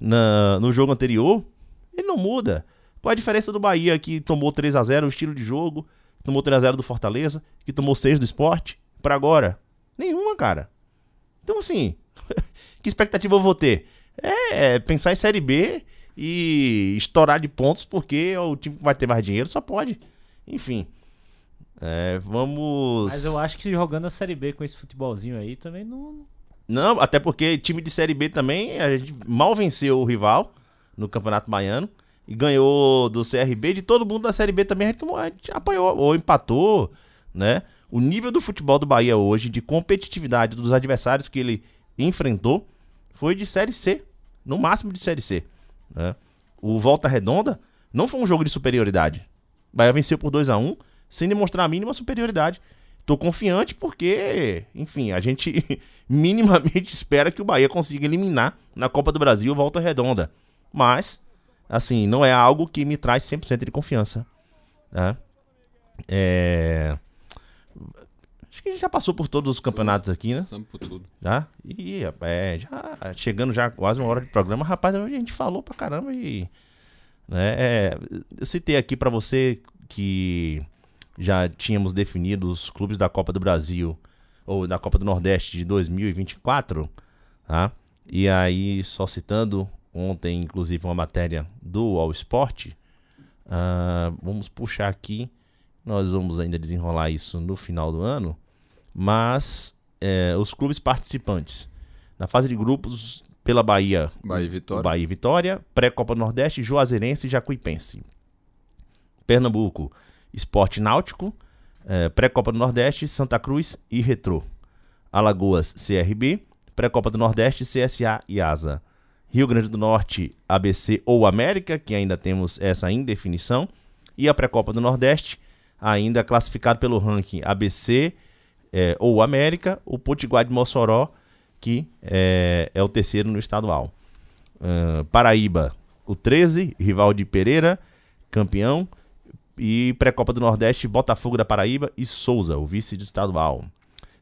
na, no jogo anterior, ele não muda. Qual a diferença do Bahia que tomou 3 a 0 o estilo de jogo, tomou 3 a 0 do Fortaleza, que tomou 6 do esporte, pra agora? Nenhuma, cara. Então, assim, [laughs] que expectativa eu vou ter? É pensar em Série B e estourar de pontos porque o time que vai ter mais dinheiro só pode. Enfim. É, vamos. Mas eu acho que jogando a Série B com esse futebolzinho aí também não. Não, até porque time de Série B também, a gente mal venceu o rival no Campeonato Baiano e ganhou do CRB, de todo mundo da Série B também a gente, a gente apanhou ou empatou, né? O nível do futebol do Bahia hoje, de competitividade dos adversários que ele enfrentou, foi de Série C, no máximo de Série C, né? O Volta Redonda não foi um jogo de superioridade. O Bahia venceu por 2 a 1 sem demonstrar a mínima superioridade. Tô confiante porque, enfim, a gente [laughs] minimamente espera que o Bahia consiga eliminar na Copa do Brasil Volta Redonda. Mas, assim, não é algo que me traz 100% de confiança. Né? É... Acho que a gente já passou por todos os campeonatos aqui, né? Passamos por tudo. Já? Ih, rapaz, é, já chegando já quase uma hora de programa, rapaz, a gente falou pra caramba e. Né, é, eu citei aqui pra você que já tínhamos definido os clubes da Copa do Brasil ou da Copa do Nordeste de 2024, tá? E aí, só citando ontem, inclusive, uma matéria do All Sport, ah, vamos puxar aqui, nós vamos ainda desenrolar isso no final do ano, mas é, os clubes participantes na fase de grupos pela Bahia, Bahia e Vitória. Bahia e Vitória, pré-Copa do Nordeste, Juazeirense e Jacuipense. Pernambuco, Esporte Náutico, eh, pré-Copa do Nordeste, Santa Cruz e Retrô. Alagoas, CRB. Pré-Copa do Nordeste, CSA e ASA. Rio Grande do Norte, ABC ou América, que ainda temos essa indefinição. E a pré-copa do Nordeste, ainda classificado pelo ranking ABC é, ou América, o Potiguar de Mossoró, que é, é o terceiro no estadual. Uh, Paraíba, o 13, rival de Pereira, campeão. E pré-copa do Nordeste, Botafogo da Paraíba e Souza, o vice do estadual.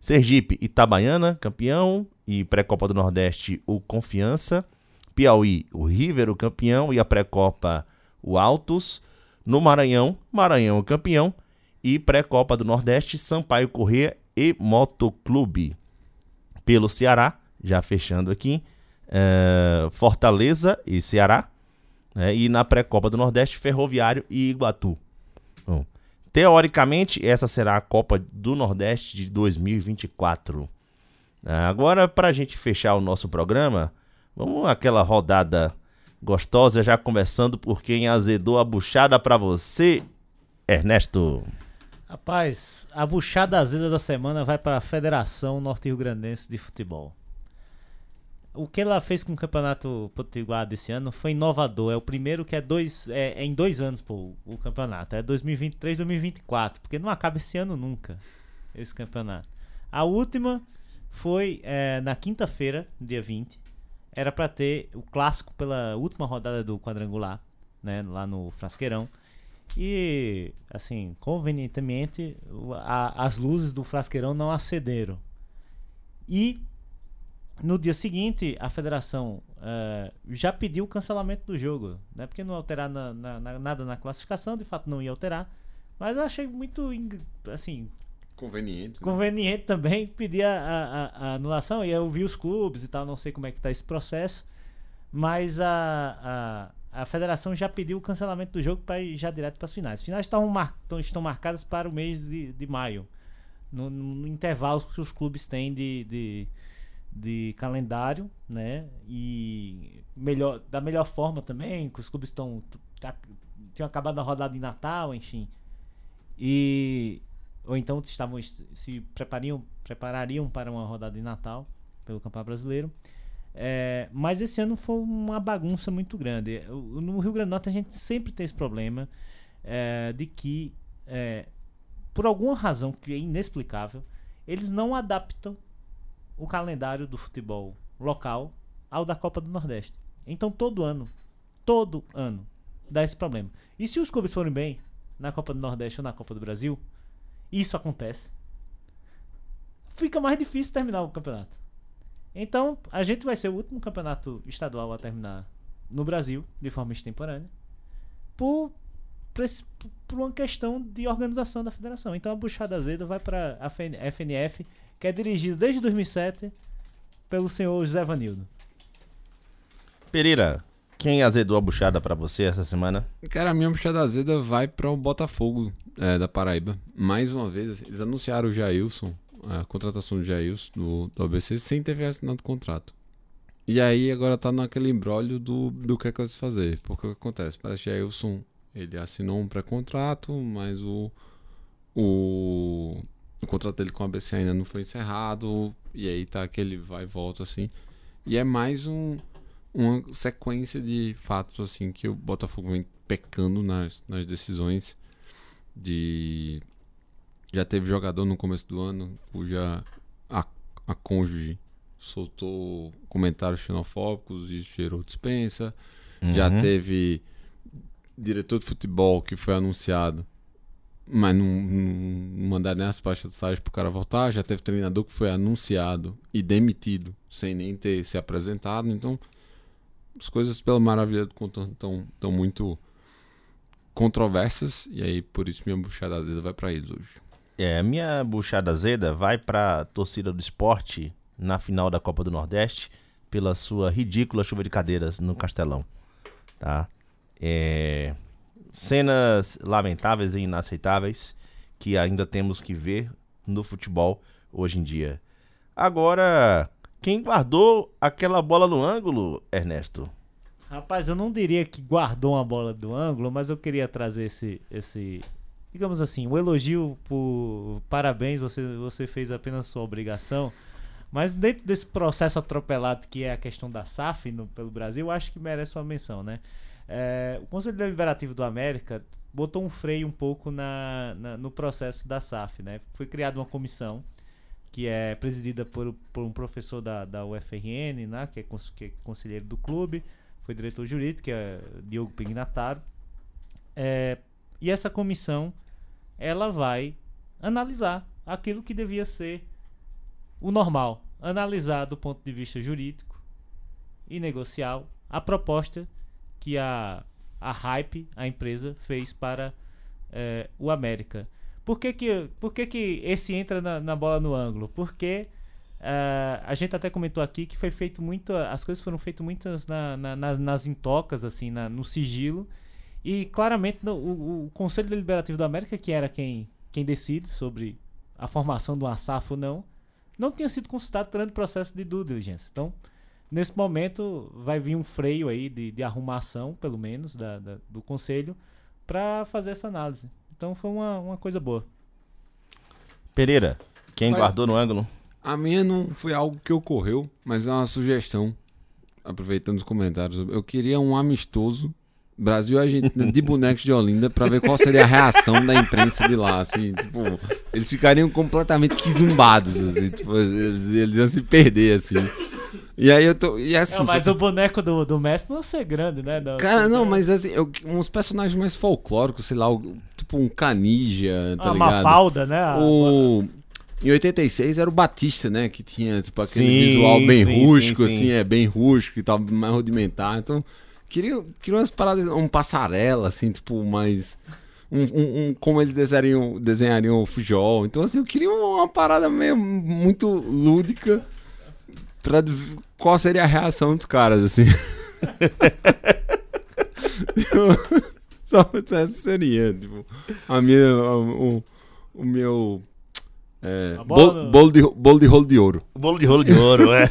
Sergipe, Itabaiana, campeão. E pré-copa do Nordeste, o Confiança. Piauí, o River, o campeão, e a pré-copa, o Altos. No Maranhão, Maranhão, o campeão. E pré-copa do Nordeste, Sampaio Corrêa e Motoclube. Pelo Ceará, já fechando aqui, é, Fortaleza e Ceará. É, e na pré-copa do Nordeste, Ferroviário e Iguatu. Bom, teoricamente, essa será a Copa do Nordeste de 2024. Agora, para a gente fechar o nosso programa, Vamos aquela rodada gostosa, já começando por quem azedou a buchada para você, Ernesto. Rapaz, a buchada azeda da semana vai para a Federação Norte-Rio Grandense de Futebol. O que ela fez com o Campeonato Potiguar desse ano foi inovador. É o primeiro que é, dois, é, é em dois anos pô, o campeonato. É 2023, 2024. Porque não acaba esse ano nunca, esse campeonato. A última foi é, na quinta-feira, dia 20 era para ter o clássico pela última rodada do quadrangular, né, lá no Frasqueirão. E, assim, convenientemente, a, as luzes do Frasqueirão não acederam. E no dia seguinte, a federação uh, já pediu o cancelamento do jogo, né? Porque não alterar na, na, na, nada na classificação, de fato não ia alterar. Mas eu achei muito, assim, Conveniente. Né? Conveniente também pedir a, a, a, anulação. E eu vi os clubes e tal, não sei como é que tá esse processo. Mas a, a, a federação já pediu o cancelamento do jogo para ir já direto para as finais. As finais estão, mar, estão marcadas para o mês de, de maio. No, no intervalo que os clubes têm de, de, de calendário, né? E melhor, da melhor forma também, que os clubes estão. Tá, tinham acabado a rodada de Natal, enfim. E ou então estavam se preparariam, preparariam para uma rodada de Natal pelo Campeonato Brasileiro. É, mas esse ano foi uma bagunça muito grande. No Rio Grande do Norte a gente sempre tem esse problema é, de que, é, por alguma razão que é inexplicável, eles não adaptam o calendário do futebol local ao da Copa do Nordeste. Então todo ano, todo ano, dá esse problema. E se os clubes forem bem na Copa do Nordeste ou na Copa do Brasil, isso acontece, fica mais difícil terminar o campeonato. Então, a gente vai ser o último campeonato estadual a terminar no Brasil, de forma extemporânea, por, por uma questão de organização da federação. Então, a Buchada Azeda vai para a FNF, que é dirigida desde 2007 pelo senhor José Vanildo. Pereira, quem azedou a buchada para você essa semana? Cara, a minha buchada azeda vai para o Botafogo é, da Paraíba. Mais uma vez, eles anunciaram o Jailson, a contratação do Jailson do, do ABC, sem ter assinado o contrato. E aí agora tá naquele embrólio do, do que é que vai fazer. Porque o que acontece? Parece que Jailson ele assinou um pré-contrato, mas o, o, o contrato dele com o ABC ainda não foi encerrado. E aí tá aquele vai e volta assim. E é mais um uma sequência de fatos assim que o Botafogo vem pecando nas, nas decisões de já teve jogador no começo do ano cuja a, a cônjuge soltou comentários xenofóbicos e gerou dispensa uhum. já teve diretor de futebol que foi anunciado mas não, não mandaram nem as pastas de para pro cara voltar já teve treinador que foi anunciado e demitido sem nem ter se apresentado então as coisas pela maravilha do contorno estão tão muito controversas e aí por isso minha buchada azeda vai para eles hoje. É, minha buchada azeda vai para a torcida do esporte na final da Copa do Nordeste pela sua ridícula chuva de cadeiras no Castelão, tá? É, cenas lamentáveis e inaceitáveis que ainda temos que ver no futebol hoje em dia. Agora, quem guardou aquela bola no ângulo, Ernesto? Rapaz, eu não diria que guardou uma bola do ângulo, mas eu queria trazer esse, esse digamos assim, um elogio por parabéns, você, você fez apenas sua obrigação. Mas dentro desse processo atropelado que é a questão da SAF no- pelo Brasil, eu acho que merece uma menção, né? É, o Conselho Deliberativo do América botou um freio um pouco na, na- no processo da SAF, né? Foi criada uma comissão que é presidida por, por um professor da, da UFRN, né? que, é, cons- que é conselheiro do clube, foi diretor jurídico, que é Diogo Pignataro. É, e essa comissão, ela vai analisar aquilo que devia ser o normal, analisar do ponto de vista jurídico e negocial a proposta que a, a Hype, a empresa, fez para eh, o América. Por que, que, por que, que esse entra na, na bola no ângulo? Porque eh, a gente até comentou aqui que foi feito muito. As coisas foram feitas muitas na, na- nas, nas intocas, assim, na- no sigilo. E claramente no- o, o Conselho Deliberativo da América, que era quem, quem decide sobre a formação do SAF ou não, não tinha sido consultado durante o processo de due diligence. Então, nesse momento, vai vir um freio aí de, de arrumação, pelo menos, da, da- do Conselho, para fazer essa análise. Então, foi uma, uma coisa boa. Pereira, quem Mas- guardou no ângulo? A minha não foi algo que ocorreu, mas é uma sugestão. Aproveitando os comentários, eu queria um amistoso Brasil e Argentina de bonecos de Olinda pra ver qual seria a reação da imprensa de lá, assim, tipo, eles ficariam completamente quizumbados, assim, tipo, eles, eles iam se perder, assim. E aí eu tô, e assim, Não, mas só- o boneco do, do Messi não ia ser grande, né? Não, Cara, não, mas assim, eu- uns personagens mais folclóricos, sei lá, o- tipo um Canija, tá A ligado? Mafalda, né? A- O... Em 86 era o Batista, né? Que tinha tipo, aquele Sim, visual bem sim, rústico, sim, sim. assim, é bem rústico e tal, mais rudimentar. Então, queria, queria umas paradas, um passarela, assim, tipo, mais. Um, um- um- como eles desenhariam, desenhariam o Fujol. Então, assim, eu queria uma parada meio muito lúdica qual seria a reação dos caras, assim. Eu- [laughs] Só essa seria, tipo, a minha. O, o meu. É, bolo, bolo de, bolo de rolo de ouro. Bolo de rolo de ouro, é.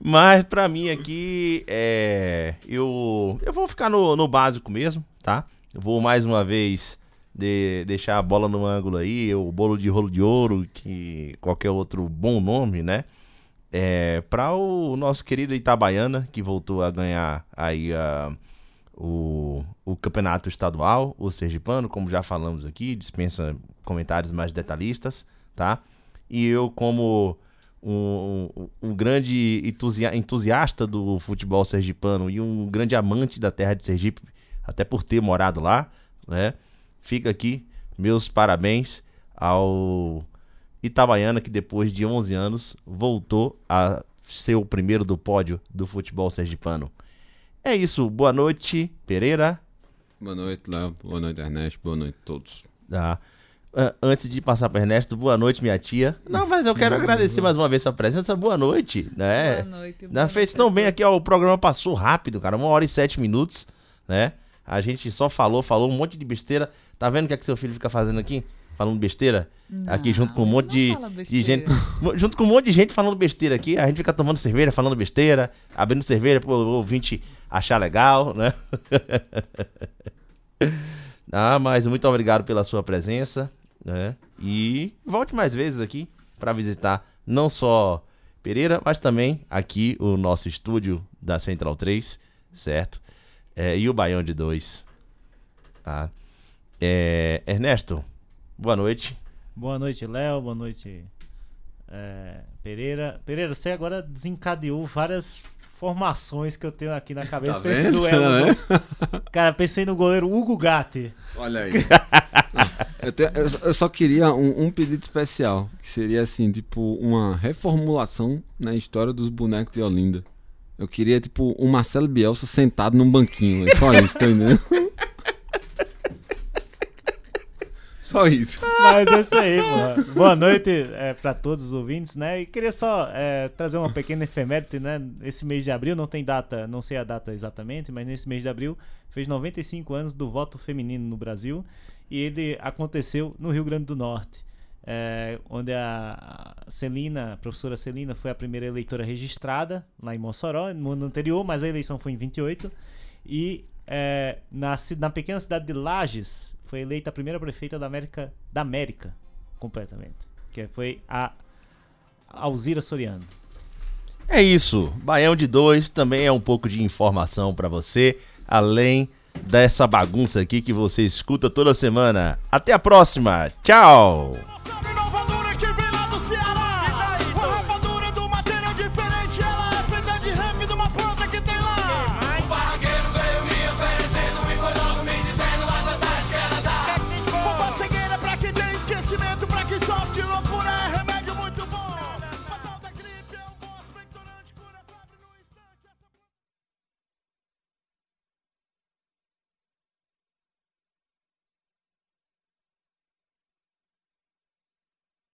Mas pra mim aqui, é, eu, eu vou ficar no, no básico mesmo, tá? Eu vou mais uma vez de- deixar a bola no ângulo aí, o bolo de rolo de ouro, que qualquer outro bom nome, né? É, para o nosso querido Itabaiana, que voltou a ganhar aí a, o, o campeonato estadual, o Sergipano, como já falamos aqui, dispensa comentários mais detalhistas, tá? E eu, como um, um- um grande entusia- entusiasta do futebol sergipano e um grande amante da terra de Sergipe, até por ter morado lá, né? Fica aqui meus parabéns ao Itabaiana, que depois de 11 anos voltou a ser o primeiro do pódio do futebol sergipano. É isso, boa noite, Pereira. Boa noite, Léo. Boa noite, Ernesto. Boa noite a todos. Tá. Ah, antes de passar para Ernesto, boa noite, minha tia. Não, mas eu quero agradecer mais uma vez sua presença. Boa noite, né? Boa noite. Na fez tão bem aqui, ó, o programa passou rápido, cara, uma hora e sete minutos, né? A gente só falou, falou um monte de besteira. Tá vendo o que é que seu filho fica fazendo aqui? Falando besteira? aqui junto com um monte de, não de gente. Junto com um monte de gente falando besteira aqui. A gente fica tomando cerveja, falando besteira, abrindo cerveja pro ouvinte achar legal, né? [laughs] ah, mas muito obrigado pela sua presença, né? E volte mais vezes aqui para visitar não só Pereira, mas também aqui o nosso estúdio da Central 3, certo? É, e o Baião de 2. Tá? É, Ernesto, boa noite. Boa noite, Léo. Boa noite, é, Pereira. Pereira, você agora desencadeou várias formações que eu tenho aqui na cabeça. Tá pensei vendo? no Elo- Cara, pensei no goleiro Hugo Gatti. Olha aí. eu, te- eu só- eu só queria um, um pedido especial, que seria assim, tipo, uma reformulação na história dos bonecos de Olinda. Eu queria, tipo, o Marcelo Bielsa sentado num banquinho. É só isso, tá entendendo? [laughs] Só isso. Mas é isso aí, pô. Boa noite é, para todos os ouvintes, né? E queria só é, trazer uma pequena efeméride, né? Esse mês de abril, não tem data, não sei a data exatamente, mas nesse mês de abril fez 95 anos do voto feminino no Brasil e ele aconteceu no Rio Grande do Norte. É, onde a Celina, a professora Celina, foi a primeira eleitora registrada lá em Mossoró, no ano anterior, mas a eleição foi em 28. E é, na, na pequena cidade de Lages foi eleita a primeira prefeita da América, da América completamente. que foi a Alzira Soriano. É isso. Baião de dois também é um pouco de informação pra você, além dessa bagunça aqui que você escuta toda semana. Até a próxima. Tchau. Saturday night.